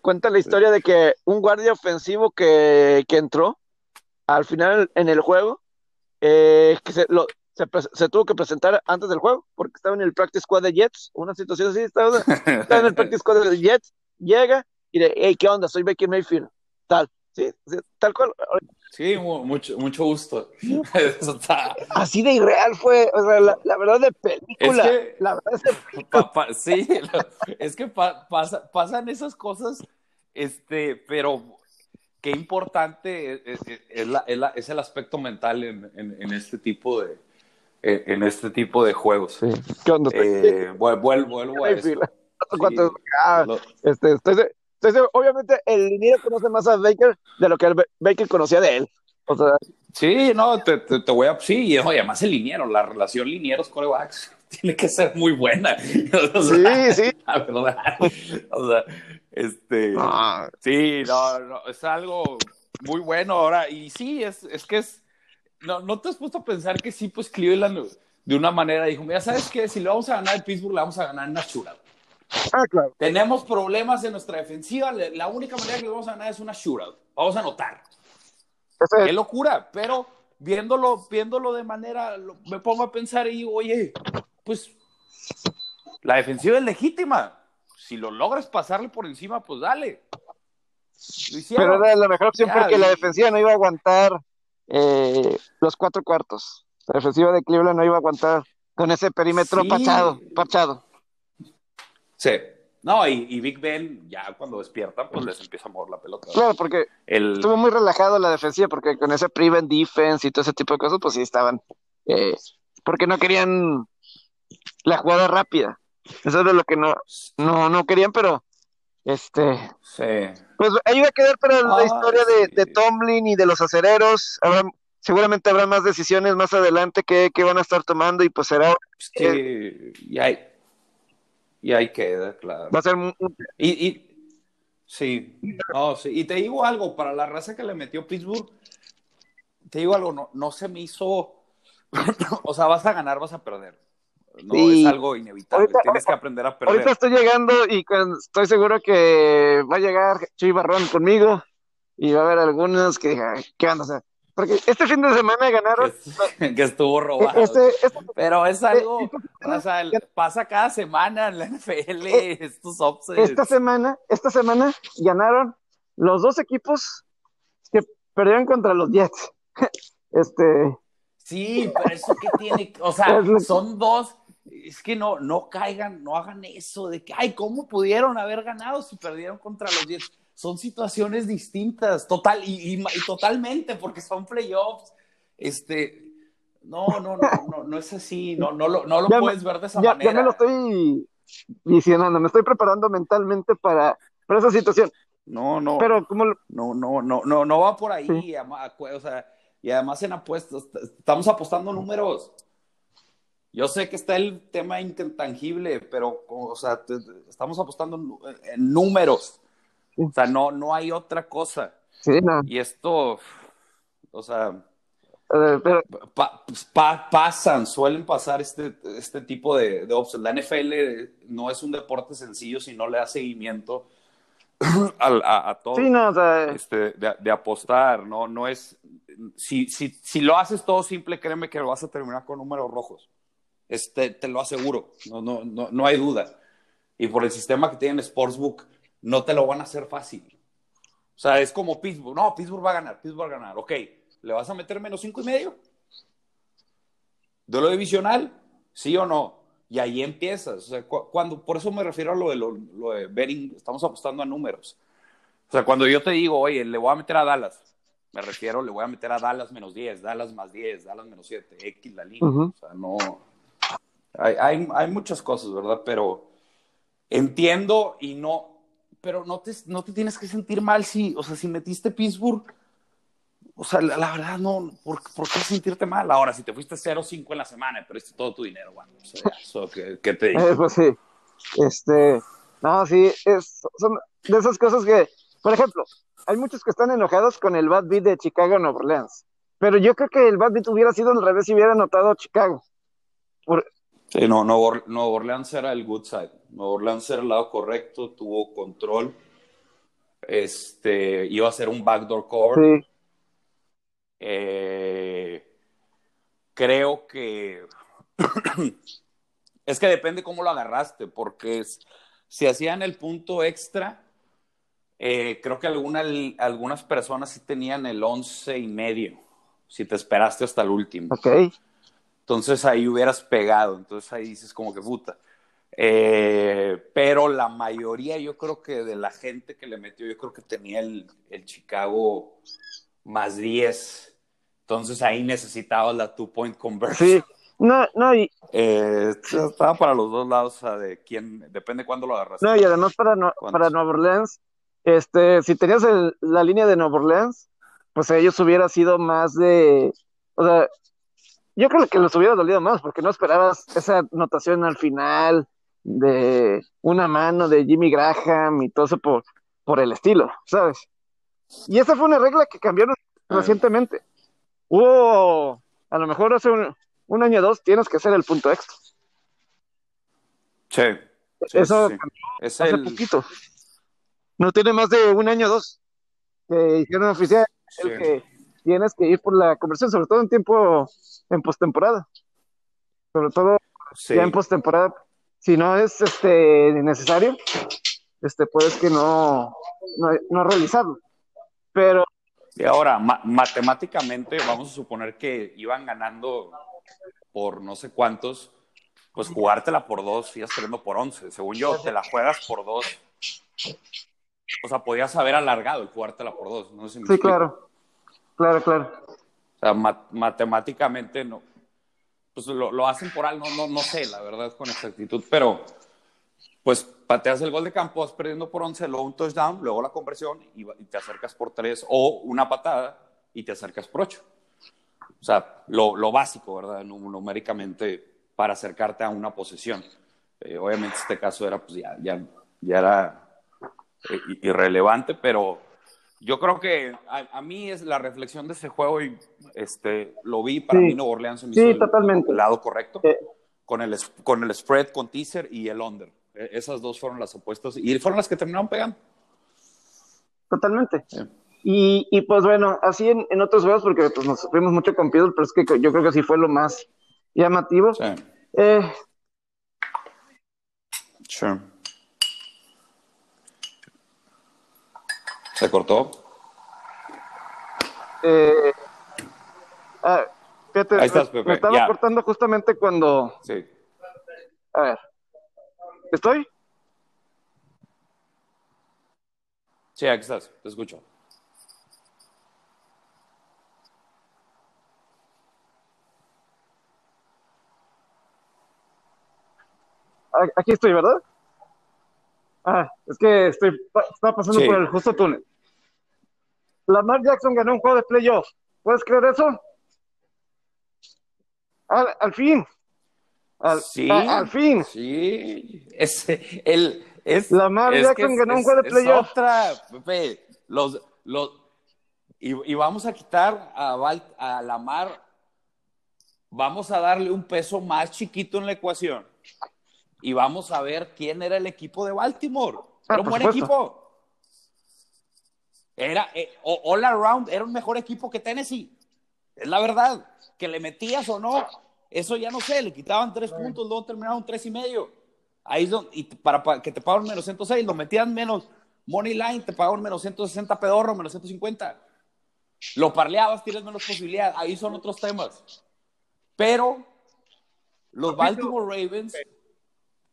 cuenta la historia de que un guardia ofensivo que, que entró al final en el juego eh, que se, lo, se, se, tuvo que presentar antes del juego porque estaba en el practice squad de Jets una situación así estaba, estaba en el practice squad de Jets llega y de, hey, ¿qué onda? Soy Baker Mayfield. Tal, sí, tal cual. Sí, mucho, mucho gusto. Así de irreal fue, o sea, la, verdad de película. Es que, la verdad es sí, es que pasa, pasan esas cosas, este, pero qué importante es, es, la, es el aspecto mental en, en, este tipo de en este tipo de juegos. Sí. ¿Qué onda? Eh, vuelvo, vuelvo a eso. Ah, este, estoy, entonces, obviamente, el liniero conoce más a Baker de lo que el Baker conocía de él. O sea, sí, no, te, te, voy a. Sí, y además el liniero, la relación linieros corebacks tiene que ser muy buena. sí, sí. La verdad. O sea, este. Ah. Sí, no, no, es algo muy bueno ahora. Y sí, es, es que es. No, no te has puesto a pensar que sí, pues Cleveland de una manera dijo: Mira, ¿sabes qué? Si le vamos a ganar el Pittsburgh, le vamos a ganar en Natura. Ah, claro. Tenemos problemas en nuestra defensiva. La única manera que vamos a ganar es una shootout. Vamos a anotar. Qué locura, pero viéndolo, viéndolo de manera, me pongo a pensar y digo, oye, pues la defensiva es legítima. Si lo logras pasarle por encima, pues dale. Pero era la mejor opción porque la defensiva no iba a aguantar eh, los cuatro cuartos. La defensiva de Cleveland no iba a aguantar con ese perímetro pachado, pachado. Sí. No, y, Big Ben, ya cuando despiertan, pues les empieza a mover la pelota. Claro, porque estuvo muy relajado la defensiva, porque con ese prevent defense y todo ese tipo de cosas, pues sí estaban. Eh, porque no querían la jugada rápida. Eso es lo que no, no, no querían, pero este. Sí. Pues ahí va a quedar para la historia de, de, Tomlin y de los acereros. seguramente habrá más decisiones más adelante que, que, van a estar tomando y pues será. Sí, y hay y ahí queda, claro. Va a ser y, y, sí, no, sí. Y te digo algo, para la raza que le metió Pittsburgh, te digo algo, no, no se me hizo, o sea, vas a ganar, vas a perder. No es algo inevitable, tienes que aprender a perder. Ahorita estoy llegando y estoy seguro que va a llegar Chuy Barrón conmigo y va a haber algunos que digan, ¿qué van a hacer? Porque este fin de semana ganaron. Que, estuvo robado. Este, este, pero es algo. pasa cada semana en la NFL, eh, estos offsets. Esta semana, esta semana ganaron los dos equipos que perdieron contra los Jets. Este. Sí, pero eso que tiene. O sea, son dos. Es que no, no caigan, no hagan eso de que, ay, ¿cómo pudieron haber ganado si perdieron contra los Jets? Son situaciones distintas, total, y, totalmente, porque son playoffs. Este, no, no, no, no, no es así, no, no lo, no lo puedes ver de esa manera. Ya me lo estoy diciendo, me estoy preparando mentalmente para, para esa situación. No, no. Pero como no, no, no, no, no va por ahí, o sea, Y además en apuestas, estamos apostando números. Yo sé que está el tema intangible, pero, o sea, estamos apostando en números. O sea, no, no hay otra cosa. Sí, no. Y esto, o sea, pero... pasan, suelen pasar este, este tipo de, de La NFL no es un deporte sencillo si no le da seguimiento a, a, todo. Sí, no, o sea... este, de, apostar, ¿no? No es. Si, si, si lo haces todo simple, créeme que lo vas a terminar con números rojos. Este, te lo aseguro, no, no, no, no hay duda. Y por el sistema que tienen Sportsbook, no te lo van a hacer fácil. O sea, es como Pittsburgh. No, Pittsburgh va a ganar, Pittsburgh va a ganar. Ok, ¿le vas a meter menos cinco y medio? ¿Duelo divisional? ¿Sí o no? Y ahí empiezas. O sea, cuando, por eso me refiero a lo de, lo, de betting, estamos apostando a números. O sea, cuando yo te digo, oye, le voy a meter a Dallas, me refiero, le voy a meter a Dallas menos 10, Dallas más 10, Dallas menos 7, X la línea. O sea, no. Hay, hay, hay, muchas cosas, ¿verdad? Pero entiendo y no. Pero no te, no te tienes que sentir mal si, o sea, si metiste Pittsburgh o sea, la, verdad, no, ¿por, qué sentirte mal? Ahora, si te fuiste 0-5 en la semana y perdiste todo tu dinero, bueno, o ¿qué, te digo? Eh, pues sí, este, no, sí, es, son de esas cosas que, por ejemplo, hay muchos que están enojados con el bad beat de Chicago Nueva Orleans, pero yo creo que el bad beat hubiera sido al revés si hubiera anotado Chicago. Sí, no, Nueva Orleans era el good side, Nueva Orleans era el lado correcto, tuvo control, este, iba a ser un backdoor cover. Sí eh, creo que es que depende cómo lo agarraste, porque si hacían el punto extra, eh, creo que algunas personas sí tenían el once y medio, si te esperaste hasta el último. Ok. Entonces ahí hubieras pegado, entonces ahí dices como que puta. Eh, pero la mayoría, yo creo que de la gente que le metió, yo creo que tenía el, el Chicago más 10 entonces ahí necesitabas la two-point conversion. Sí, no, no, y... Eh, estaba para los dos lados, o sea, de quién, depende cuándo lo agarras. No, y además para, para Nueva Orleans, este, si tenías la línea de Nueva Orleans, pues ellos hubiera sido más de, o sea, yo creo que les hubiera dolido más, porque no esperabas esa anotación al final de una mano de Jimmy Graham y todo eso por, por el estilo, ¿sabes? Y esa fue una regla que cambiaron ah. recientemente hubo, a lo mejor hace un, año o dos, tienes que hacer el punto extra. Sí. Eso hace poquito. No tiene más de un año o dos que hicieron oficial el que tienes que ir por la conversión, sobre todo en tiempo, en postemporada. Sobre todo ya en postemporada. Si no es este necesario, este puedes que no, no, no realizarlo. Pero y ahora, matemáticamente, vamos a suponer que iban ganando por no sé cuántos, pues jugártela por dos, ibas perdiendo por once. Según yo, te la juegas por dos. O sea, podías haber alargado el jugártela por dos. No sé sí, claro. Claro, claro. Sea, matemáticamente no. Pues lo, lo, hacen por algo, no, no, no sé, la verdad, con exactitud, pero pues pateas el gol de campo, vas perdiendo por 11, luego un touchdown, luego la conversión y, te acercas por 3 o una patada y te acercas por 8. O sea, lo, lo básico, ¿verdad? Numéricamente para acercarte a una posesión. Eh, obviamente este caso era, pues ya, ya, ya era eh, irrelevante, pero yo creo que a, mí es la reflexión de ese juego y este, lo vi para mí Nuevo Orleans en sí, totalmente. el lado correcto, con, el, con el spread, con teaser y el under. E, esas dos fueron las opuestas y fueron las que terminaron pegando. Totalmente. Y, y, pues bueno, así en, en otros juegos, porque pues, nos vimos mucho con Piedra, pero es que yo creo que sí fue lo más llamativo. Sí. Eh, sure. ¿Se cortó? Eh, ah, fíjate, Ahí estás, Pepe. Me estaba cortando justamente cuando. Sí. A ver. ¿Estoy? Sí, aquí estás, te escucho. Aquí estoy, ¿verdad? Ah, es que estoy, estaba pasando por el justo túnel. Lamar Jackson ganó un juego de playoff ¿Puedes creer eso? Al, fin. Al, sí, al fin. Sí. Es, el, es, Lamar Jackson ganó un juego de playoff. otra, Pepe. Los, los, y, vamos a quitar a, Val, a Lamar, vamos a darle un peso más chiquito en la ecuación. Y vamos a ver quién era el equipo de Baltimore. Ah, era un buen equipo. Era, eh, all around, era un mejor equipo que Tennessee. Es la verdad. Que le metías o no, eso ya no sé, le quitaban tres puntos, luego terminaron tres y medio. Ahí es donde, y para, que te pagaron menos 106, lo metían menos money line, te pagaron menos 160 pedorro, menos 150. Lo parleabas, tienes menos posibilidad. Ahí son otros temas. Pero los Baltimore Ravens,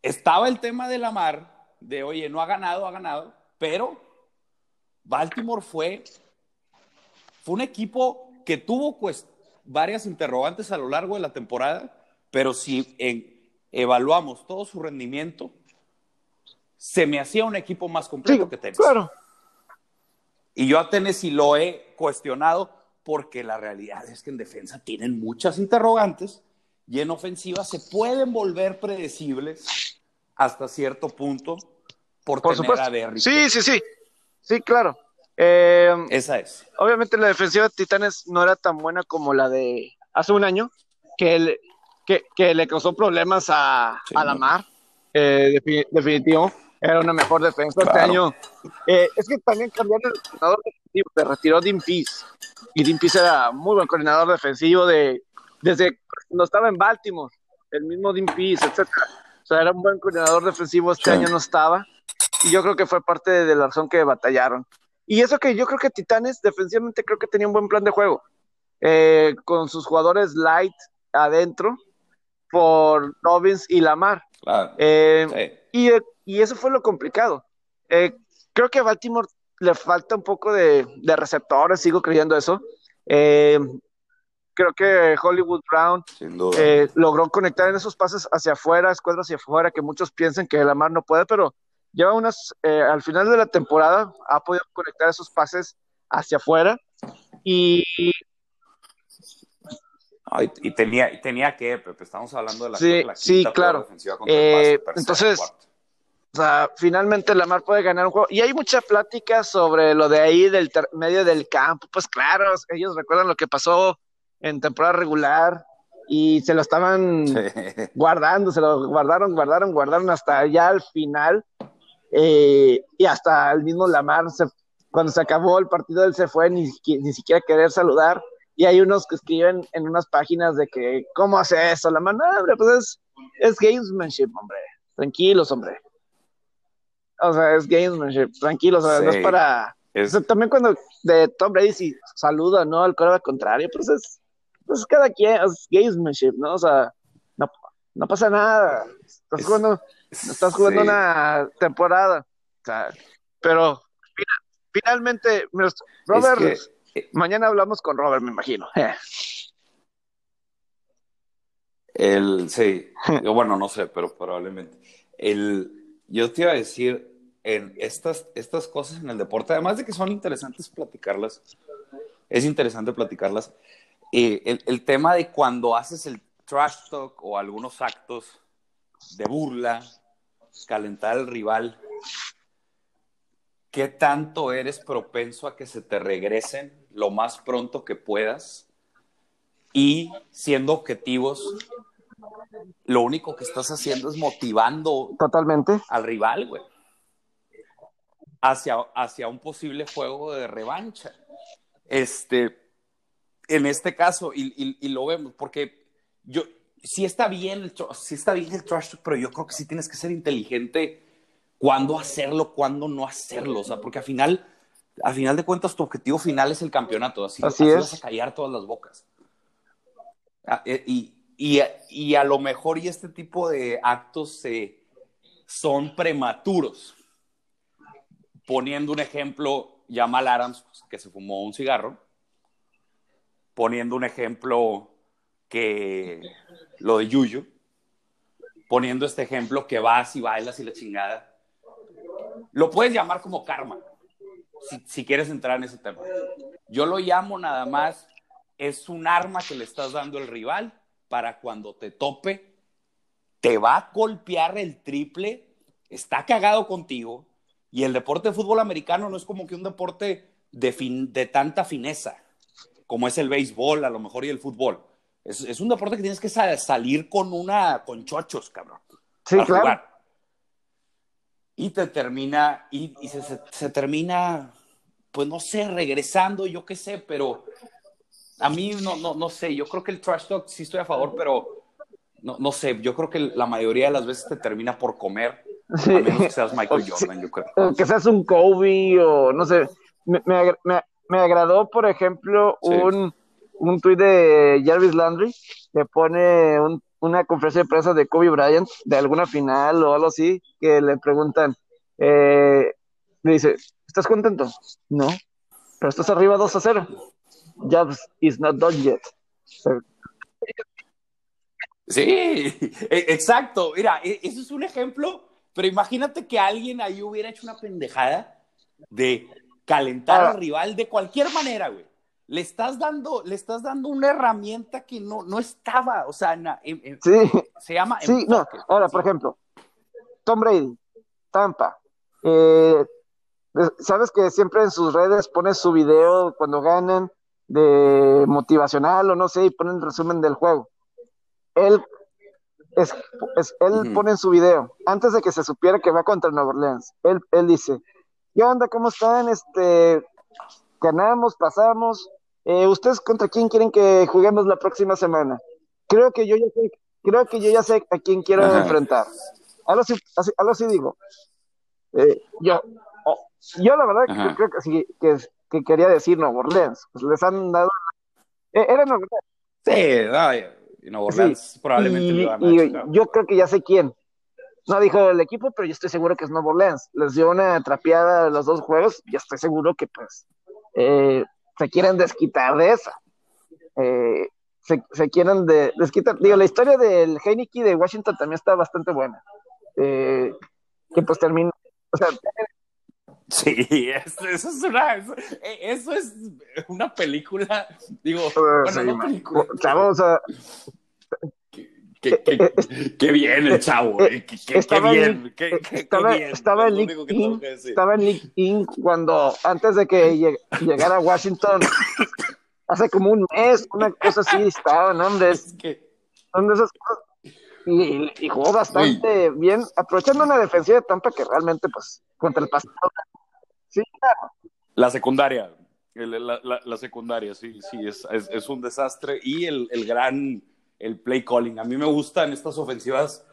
estaba el tema de la mar, de oye, no ha ganado, ha ganado, pero Baltimore fue, fue un equipo que tuvo pues, varias interrogantes a lo largo de la temporada, pero si evaluamos todo su rendimiento, se me hacía un equipo más completo que Tennessee. Claro. Y yo a Tennessee lo he cuestionado porque la realidad es que en defensa tienen muchas interrogantes y en ofensiva se pueden volver predecibles hasta cierto punto por, tener supuesto. a Derrick. Sí, sí, sí. Sí, claro. Eh, Esa es. Obviamente la defensiva de Titanes no era tan buena como la de hace un año, que, le, que, le causó problemas a, a la mar. Eh, definitivo. Era una mejor defensa este año. Eh, es que también cambiaron el coordinador defensivo. Se retiró Dean Pease. Y Dean Pease era muy buen coordinador defensivo de, desde cuando estaba en Baltimore. El mismo Dean Pease, etc. O sea, era un buen coordinador defensivo. Este año no estaba y yo creo que fue parte de la razón que batallaron. Y eso que yo creo que Titanes defensivamente creo que tenía un buen plan de juego, eh, con sus jugadores light adentro, por Robbins y Lamar. Eh, y, y, eso fue lo complicado. Eh, creo que a Baltimore le falta un poco de, de receptores, sigo creyendo eso. creo que Hollywood Brown logró conectar en esos pases hacia afuera, escuadras hacia afuera, que muchos piensan que Lamar no puede, pero lleva unas, eh, al final de la temporada ha podido conectar esos pases hacia afuera y... y, tenía, tenía que, Pepe, estamos hablando de la, sí, sí, claro. Eh, entonces, o sea, finalmente Lamar puede ganar un juego. Y hay mucha plática sobre lo de ahí del medio del campo. Pues claro, ellos recuerdan lo que pasó en temporada regular y se lo estaban guardando, se lo guardaron, guardaron, guardaron hasta ya al final. Eh, y hasta el mismo Lamar, cuando se acabó el partido, él se fue ni, ni siquiera querer saludar. Y hay unos que escriben en unas páginas de que, ¿cómo hace eso? La mano, hombre, pues es, es gamesmanship, hombre. Tranquilos, hombre. O sea, es gamesmanship, tranquilos, o sea, no es para... también cuando de Tom Brady si saluda, ¿no? Al al contrario, pues es, pues cada quien, es gamesmanship, ¿no? O sea, no, no pasa nada. Estás jugando Estás jugando una temporada. pero finalmente, Robert, eh, mañana hablamos con Robert, me imagino. El, sí, bueno, no sé, pero probablemente. El, yo te iba a decir, en estas, estas cosas en el deporte, además de que son interesantes platicarlas, es interesante platicarlas, eh, el, el, tema de cuando haces el trash talk o algunos actos de burla calentar al rival, ¿qué tanto eres propenso a que se te regresen lo más pronto que puedas? Y siendo objetivos, lo único que estás haciendo es motivando totalmente al rival, güey, hacia, hacia un posible juego de revancha. Este, en este caso, y, y lo vemos, porque yo, sí está bien, sí está bien el trash talk, pero yo creo que sí tienes que ser inteligente cuándo hacerlo, cuándo no hacerlo, o sea, porque al final, al final de cuentas tu objetivo final es el campeonato, así, así, es. vas a callar todas las bocas. Ah, eh, y, y, y, a lo mejor y este tipo de actos se son prematuros. Poniendo un ejemplo, Jamal Adams, pues, que se fumó un cigarro. Poniendo un ejemplo que lo de Yuyu, poniendo este ejemplo que vas y bailas y la chingada, lo puedes llamar como karma, si, quieres entrar en ese tema. Yo lo llamo nada más es un arma que le estás dando al rival para cuando te tope, te va a golpear el triple, está cagado contigo. Y el deporte de fútbol americano no es como que un deporte de, de tanta fineza, como es el béisbol, a lo mejor, y el fútbol. Es, un deporte que tienes que salir con una, con chochos, cabrón. Sí, claro. Y te termina, y, se, termina, pues no sé, regresando, yo qué sé, pero a mí no, no, no sé, yo creo que el trash talk sí estoy a favor, pero no, no sé, yo creo que la mayoría de las veces te termina por comer, a menos que seas Michael Jordan, yo creo. que seas un Kobe o no sé. Me, me, me, agradó, por ejemplo, un, un tuit de Jarvis Landry que pone un, una conferencia de prensa de Kobe Bryant de alguna final o algo así, que le preguntan, eh, le dice, ¿estás contento? No, pero estás arriba 2 a 0. Jobs is not done yet. Sí, e, exacto. Mira, e, eso es un ejemplo, pero imagínate que alguien ahí hubiera hecho una pendejada de calentar al rival de cualquier manera, güey. Le estás dando, le estás dando una herramienta que no, no estaba, o sea, sí. se llama. Sí, no. Ahora, por ejemplo, Tom Brady, Tampa. Eh, Sabes que siempre en sus redes pone su video cuando ganan de motivacional o no sé, y pone el resumen del juego. Él, es, él pone en su video, antes de que se supiera que va contra Nueva Orleans, él, él dice, ¿qué onda? ¿Cómo están? Este, ganamos, pasamos. Eh, ¿Ustedes contra quién quieren que juguemos la próxima semana? Creo que yo ya sé, creo que yo ya sé a quién quiero enfrentar. Algo así, algo así digo. Eh, yo, oh, yo la verdad creo que sí, que, que quería decir Nuevo Orleans. Pues les han dado. Eh, era Nuevo Orleans. Sí, Nuevo Orleans probablemente y, yo creo que ya sé quién. No dijo el equipo, pero yo estoy seguro que es Nuevo Orleans. Les dio una trapeada los dos juegos y estoy seguro que pues eh, se quieren desquitar de esa. Eh, se, se, quieren de, desquitar. Digo, la historia del Heineken de Washington también está bastante buena. Eh, que pues termina, o sea, Sí, eso, es una eso, es una película, digo, bueno, no película. O sea, Qué, qué, qué, bien el chavo, qué, estaba bien, qué, estaba, bien. Estaba en LinkedIn, estaba en LinkedIn cuando, antes de que llegara a Washington, hace como un mes, una cosa así estaba, ¿no? Donde, es que... donde esas cosas, y, y, jugó bastante bien, aprovechando una defensiva de Tampa que realmente, pues, contra el pasado Sí, claro. La secundaria, la, la, la secundaria, sí, sí, es, es, es un desastre. Y el, el, gran, el play calling. A mí me gustan estas ofensivas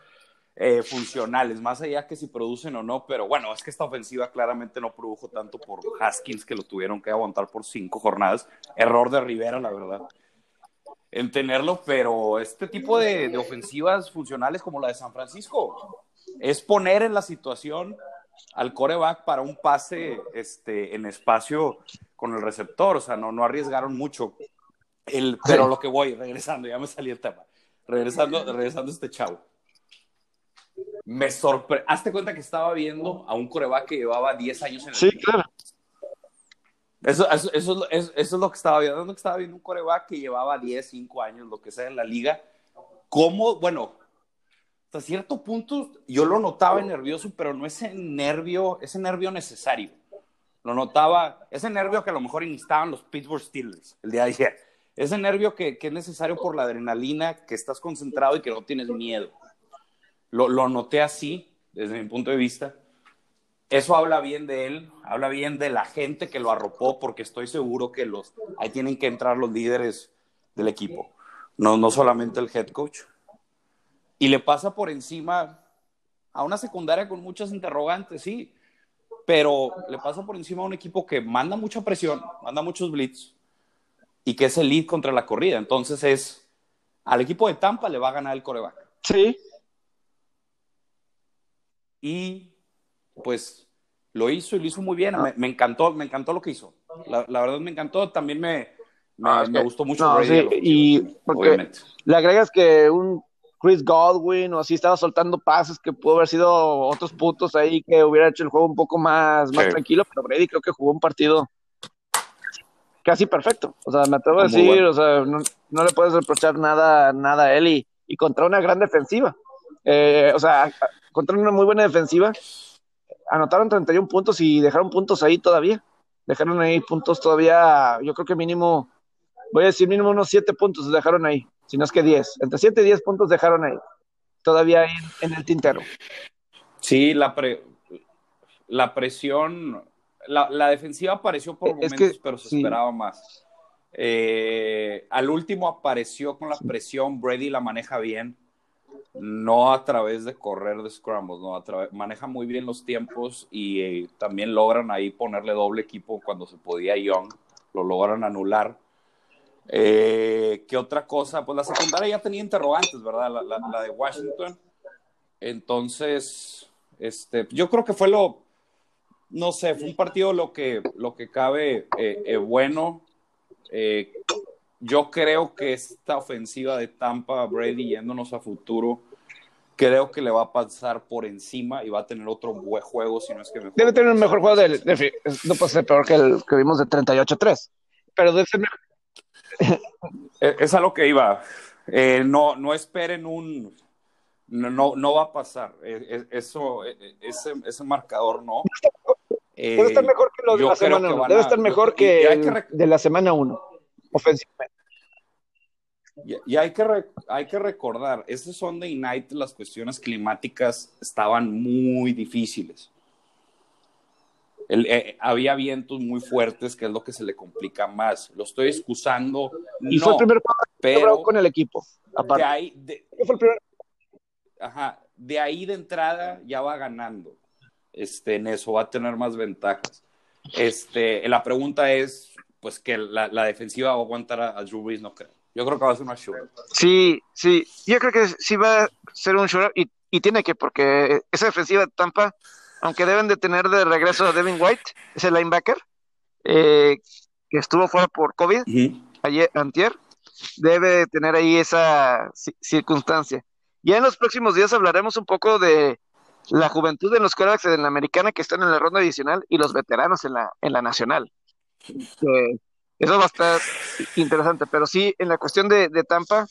eh, funcionales, más allá que si producen o no, pero bueno, es que esta ofensiva claramente no produjo tanto por Haskins, que lo tuvieron que aguantar por cinco jornadas. Error de Rivera, la verdad, en tenerlo, pero este tipo de, de ofensivas funcionales como la de San Francisco es poner en la situación al coreback para un pase este, en espacio con el receptor, o sea, no, no arriesgaron mucho. El, pero lo que voy, regresando, ya me salí el tema, regresando, regresando a este chavo. Me sorprendió, hazte cuenta que estaba viendo a un coreback que llevaba 10 años en el Sí, claro. Eso, eso, eso, eso, es lo que estaba viendo, estaba viendo un coreback que llevaba 10, 5 años, lo que sea, en la liga. ¿Cómo, bueno, hasta cierto punto yo lo notaba nervioso, pero no ese nervio, ese nervio necesario. Lo notaba, ese nervio que a lo mejor instaban los Pittsburgh Steelers el día de ayer. Ese nervio que, es necesario por la adrenalina, que estás concentrado y que no tienes miedo. Lo, lo noté así, desde mi punto de vista. Eso habla bien de él, habla bien de la gente que lo arropó, porque estoy seguro que los, ahí tienen que entrar los líderes del equipo, no, no solamente el head coach y le pasa por encima a una secundaria con muchas interrogantes, sí, pero le pasa por encima a un equipo que manda mucha presión, manda muchos blitz y que es el lead contra la corrida. Entonces es, al equipo de Tampa le va a ganar el coreback. Sí. Y pues lo hizo y lo hizo muy bien. Me, encantó, me encantó lo que hizo. La, verdad me encantó. También me, me, ah, gustó mucho. y obviamente. le agregas que un Chris Godwin o así estaba soltando pases que pudo haber sido otros puntos ahí que hubiera hecho el juego un poco más, más tranquilo, pero Brady creo que jugó un partido casi perfecto. O sea, me atrevo a decir, o sea, no, le puedes reprochar nada, nada a él y, y contra una gran defensiva. Eh, o sea, contra una muy buena defensiva, anotaron 31 puntos y dejaron puntos ahí todavía. Dejaron ahí puntos todavía, yo creo que mínimo, voy a decir mínimo unos 7 puntos dejaron ahí, si no es que 10. Entre 7 y 10 puntos dejaron ahí, todavía ahí en, el tintero. Sí, la, la presión, la, defensiva apareció por momentos, pero se esperaba más. Eh, al último apareció con la presión, Brady la maneja bien no a través de correr de scrambles, no, maneja muy bien los tiempos y eh, también logran ahí ponerle doble equipo cuando se podía Young, lo logran anular. Eh, ¿Qué otra cosa? Pues la secundaria ya tenía interrogantes, ¿verdad? La, de Washington. Entonces, este, yo creo que fue lo, no sé, fue un partido lo que, lo que cabe eh, bueno. Yo creo que esta ofensiva de Tampa, Brady yéndonos a futuro, creo que le va a pasar por encima y va a tener otro buen juego, si no es que mejor. Debe tener un mejor juego, de, no puede ser peor que el que vimos de 38-3, pero debe ser mejor. E, es a lo que iba. Eh, no, no esperen un... No, no va a pasar. E, e, eso, ese, ese marcador no. Debe estar mejor que lo de la semana 1. Debe estar mejor que, de la semana 1 ofensivamente. Y, hay, que hay que recordar, ese Sunday night las cuestiones climáticas estaban muy difíciles. Eh, había vientos muy fuertes, que es lo que se le complica más. Lo estoy excusando. Y fue el primer pero con el equipo. De ahí, de, ajá, de ahí de entrada ya va ganando. Este, en eso va a tener más ventajas. Este, la pregunta es, pues que la, defensiva va a aguantar a, Drew Brees, no creo. Yo creo que va a ser una shootout. Sí, sí, yo creo que sí va a ser un shootout y, y tiene que, porque esa defensiva de Tampa, aunque deben de tener de regreso a Devin White, ese linebacker, eh, que estuvo fuera por COVID ayer, antier, debe tener ahí esa circunstancia. Ya en los próximos días hablaremos un poco de la juventud de los quarterbacks en la americana que están en la ronda adicional y los veteranos en la, en la nacional. Eso va a estar interesante, pero sí, en la cuestión de, Tampa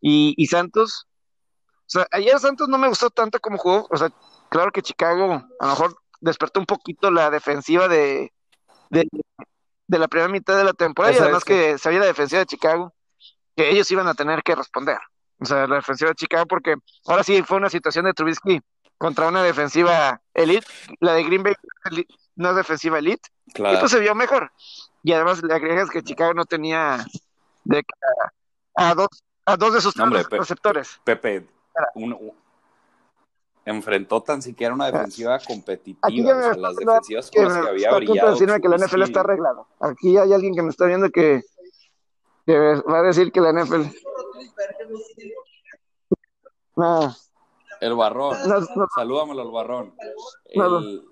y, Santos, o sea, ayer Santos no me gustó tanto como jugó, o sea, claro que Chicago a lo mejor despertó un poquito la defensiva de, de, la primera mitad de la temporada y además que sabía la defensiva de Chicago, que ellos iban a tener que responder, o sea, la defensiva de Chicago, porque ahora sí fue una situación de Trubisky contra una defensiva elite, la de Green Bay no es defensiva elite, y pues se vio mejor. Y además le agregas que Chicago no tenía de a, dos, a dos de sus receptores. Pepe, enfrentó tan siquiera una defensiva competitiva. las defensivas las que había brillado. que la NFL está arreglado. Aquí hay alguien que me está viendo que, que va a decir que la NFL. No. El barrón. No, Salúdamelo al barrón. El...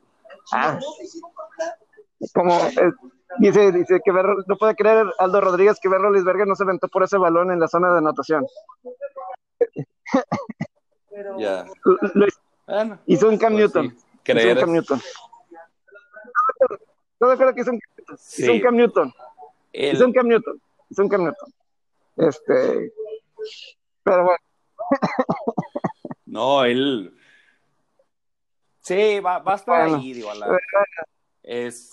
Ah. Como dice, dice que no puede creer Aldo Rodríguez que Berro Lisberger no se aventó por ese balón en la zona de anotación. Ya. hizo un Cam pues Newton. Hizo un Cam Newton. No que hizo un, hizo un Cam Newton. Hizo un Cam Newton. Hizo un Cam Newton. Este. Pero bueno. no, él. Sí, va, va a estar ahí, digo, la... es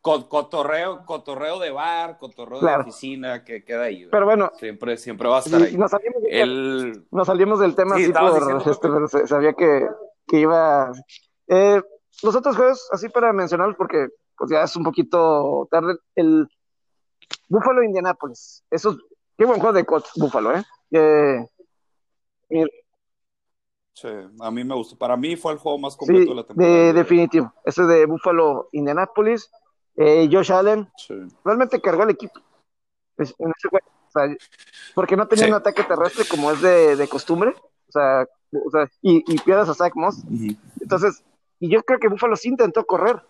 cotorreo, cotorreo de bar, cotorreo de oficina, que queda ahí. Pero bueno, siempre, siempre va a estar ahí. Nos salimos, El... nos salimos del tema así por este, pero sabía que, que iba. Eh, los otros juegos, así para mencionarlos, porque pues ya es un poquito tarde. El Buffalo Indianapolis. Eso, qué buen juego de Colts, Buffalo, ¿eh? eh Sí, a mí me gustó. Para mí fue el juego más completo de la temporada. De, definitivo. Ese de Buffalo Indianapolis. Eh, Josh Allen realmente cargó el equipo en ese juego, porque no tenía un ataque terrestre como es de, costumbre, o sea, y, y pierdas a Zach Moss. Entonces, y yo creo que Buffalo sí intentó correr,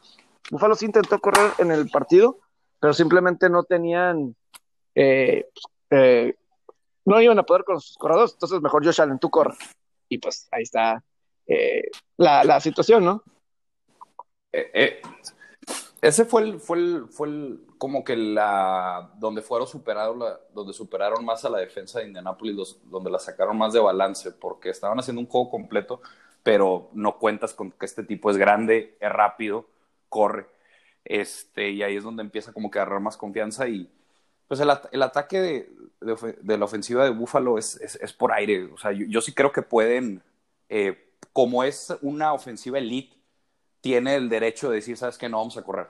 Buffalo sí intentó correr en el partido, pero simplemente no tenían, eh, eh, no iban a poder con sus corredores, entonces mejor Josh Allen, tú corre. Y pues ahí está la, la situación, ¿no? Eh, Ese fue el, fue el, fue el, como que la, donde fueron superados, la, donde superaron más a la defensa de Indianapolis, donde la sacaron más de balance, porque estaban haciendo un juego completo, pero no cuentas con que este tipo es grande, es rápido, corre, este, y ahí es donde empieza como que a agarrar más confianza y, pues el, ataque de, la ofensiva de Buffalo es, por aire, o sea, yo, sí creo que pueden, eh, como es una ofensiva elite, tiene el derecho de decir, sabes que no vamos a correr,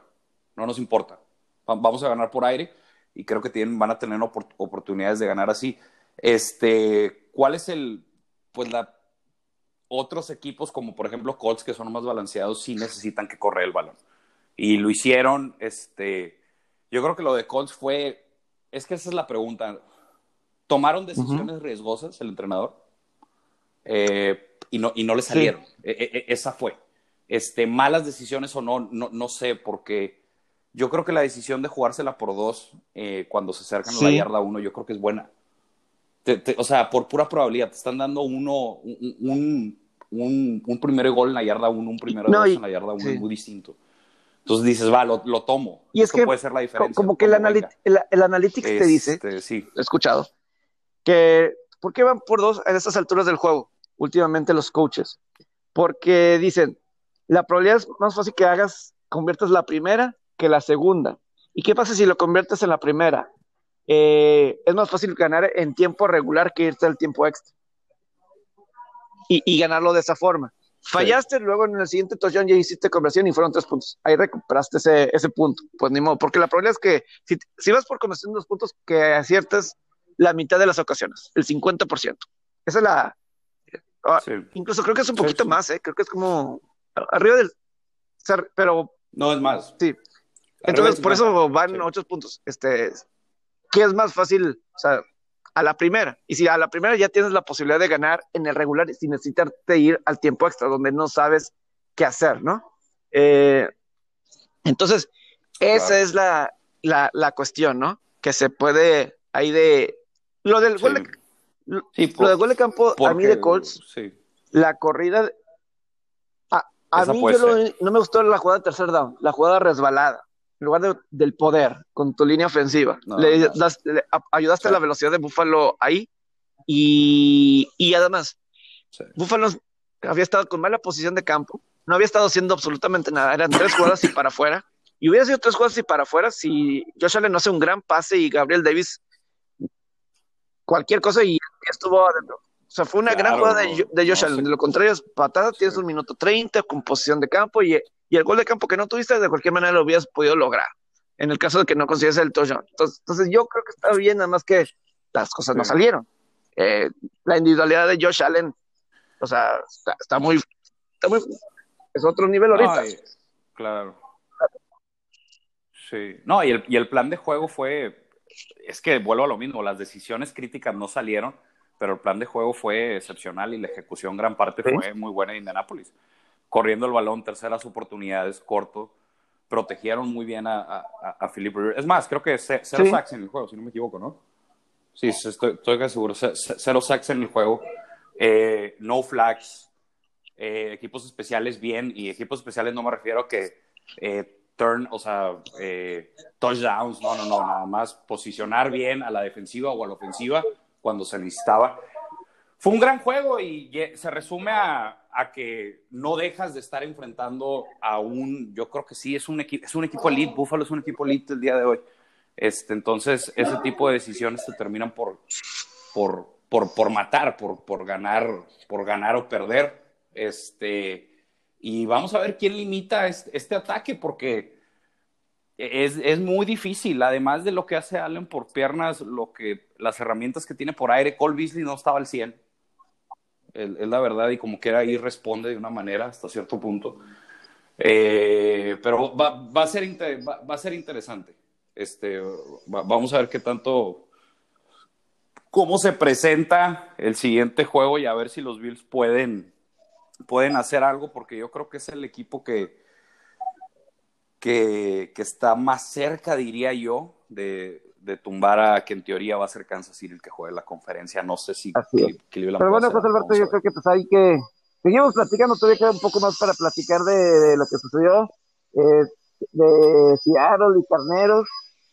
no nos importa, vamos a ganar por aire y creo que tienen, van a tener oportunidades de ganar así. Este, ¿cuál es el, pues la, otros equipos como por ejemplo Colts que son más balanceados sí necesitan que correr el balón y lo hicieron, este, yo creo que lo de Colts fue, es que esa es la pregunta, ¿tomaron decisiones uh -huh. riesgosas el entrenador? Eh, y, no, y no le salieron, sí. e, e, esa fue este, malas decisiones o no, no, no, sé, porque yo creo que la decisión de jugársela por dos eh, cuando se acercan sí. a la yarda uno, yo creo que es buena. Te, te, o sea, por pura probabilidad, te están dando uno, un, un, un, un primer gol en la yarda uno, un primero no, dos en la yarda uno, sí. es muy distinto. Entonces dices, va, lo, lo tomo. Y es que puede ser la diferencia. Como que el, analit el, el, Analytics este, te dice, sí. he escuchado, que ¿por qué van por dos a estas alturas del juego? Últimamente los coaches. Porque dicen, la probabilidad es más fácil que hagas, conviertas la primera que la segunda. ¿Y qué pasa si lo conviertes en la primera? Eh, es más fácil ganar en tiempo regular que irte al tiempo extra. Y, y ganarlo de esa forma. Fallaste, sí. luego en el siguiente touchdown ya hiciste conversión y fueron tres puntos. Ahí recuperaste ese, ese punto. Pues ni modo, porque la probabilidad es que si, si vas por conversión dos puntos, que aciertes la mitad de las ocasiones, el 50%. Esa es la. Sí. Incluso creo que es un poquito sí, más, ¿eh? Creo que es como arriba del. Pero. No, es más. Sí. Entonces, por eso van ocho puntos. Este, ¿Qué es más fácil? O sea, a la primera. Y si a la primera ya tienes la posibilidad de ganar en el regular sin necesitarte ir al tiempo extra, donde no sabes qué hacer, ¿no? Eh, entonces, esa claro. es la, la, la, cuestión, ¿no? Que se puede ahí de. Lo del sí. gol de, sí, por, lo del gol de campo, porque, a mí de Colts, la corrida a Esa mí yo lo, no me gustó la jugada de tercer down, la jugada resbalada, en lugar de, del poder, con tu línea ofensiva. No, le, no. Das, le, ayudaste sí. a la velocidad de Buffalo ahí y, y además, sí. Buffalo había estado con mala posición de campo, no había estado haciendo absolutamente nada, eran tres jugadas y para afuera, y hubiera sido tres jugadas y para afuera si Josh Allen no hace un gran pase y Gabriel Davis cualquier cosa y estuvo adentro. O sea, fue una claro, gran jugada de, de Josh no, Allen. De lo contrario, es patada, sí. tienes un minuto 30 con posición de campo y, y, el gol de campo que no tuviste, de cualquier manera lo hubieras podido lograr. En el caso de que no consigues el touchdown. Entonces, entonces, yo creo que está bien, nada más que las cosas no salieron. Eh, la individualidad de Josh Allen, o sea, está, está, muy, está muy. Es otro nivel ahorita. Ay, claro. Sí. No, y el, y el plan de juego fue. Es que vuelvo a lo mismo, las decisiones críticas no salieron pero el plan de juego fue excepcional y la ejecución gran parte ¿Sí? fue muy buena en Indianapolis. Corriendo el balón, terceras oportunidades, corto, protegieron muy bien a, a, a Philip Rivers. Es más, creo que cero ¿Sí? sacks en el juego, si no me equivoco, ¿no? Sí, estoy, estoy seguro. Cero sacks en el juego, eh, no flags, eh, equipos especiales bien, y equipos especiales no me refiero a que eh, turn, o sea, eh, touchdowns, no, no, no, nada más posicionar bien a la defensiva o a la ofensiva cuando se necesitaba. Fue un gran juego y se resume a, a, que no dejas de estar enfrentando a un, yo creo que sí, es un, es un equipo elite, Buffalo es un equipo elite el día de hoy. Este, entonces, ese tipo de decisiones te terminan por, por, por, por matar, por, por, ganar, por ganar o perder. Este, y vamos a ver quién limita este, este ataque, porque es, es, muy difícil, además de lo que hace Allen por piernas, lo que, las herramientas que tiene por aire, Cole Beasley no estaba al 100, es, la verdad, y como quiera ahí responde de una manera hasta cierto punto. Eh, pero va, va, a ser va, a ser interesante. Este, va, vamos a ver qué tanto, cómo se presenta el siguiente juego y a ver si los Bills pueden, pueden hacer algo, porque yo creo que es el equipo que, que, que, está más cerca, diría yo, de, de, tumbar a que en teoría va a ser Kansas City el que juegue la conferencia. No sé si Cleveland Pero bueno, José Alberto, yo creo que pues hay que seguimos platicando, todavía queda un poco más para platicar de, de lo que sucedió. Eh, de Seattle y Carneros.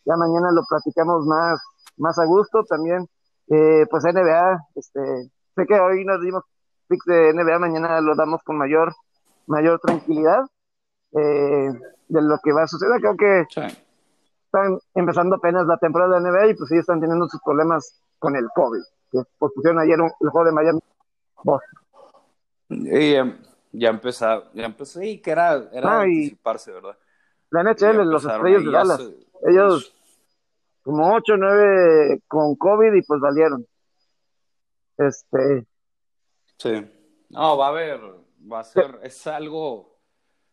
Ya mañana lo platicamos más, más a gusto también. Eh, pues NBA, este, sé que hoy nos dimos picks de NBA, mañana lo damos con mayor, mayor tranquilidad eh, de lo que va a suceder. Creo que están empezando apenas la temporada de NBA y pues sí están teniendo sus problemas con el COVID, que pusieron ayer un, el juego de Miami. Y, ya empezó, ya empezó, y que era, era anticiparse, ¿verdad? La NHL, los estrellas de Dallas, ellos como 8 o 9 con COVID y pues valieron. Este. Sí. No, va a haber, va a ser, es algo,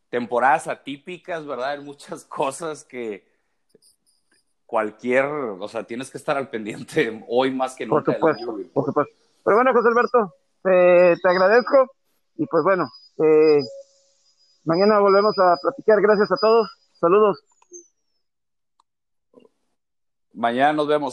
temporadas atípicas, ¿verdad? Hay muchas cosas que cualquier, o sea, tienes que estar al pendiente hoy más que nunca. Por supuesto, por supuesto. Pero bueno, José Alberto, eh, te agradezco y pues bueno, eh, mañana volvemos a platicar. Gracias a todos. Saludos. Mañana nos vemos.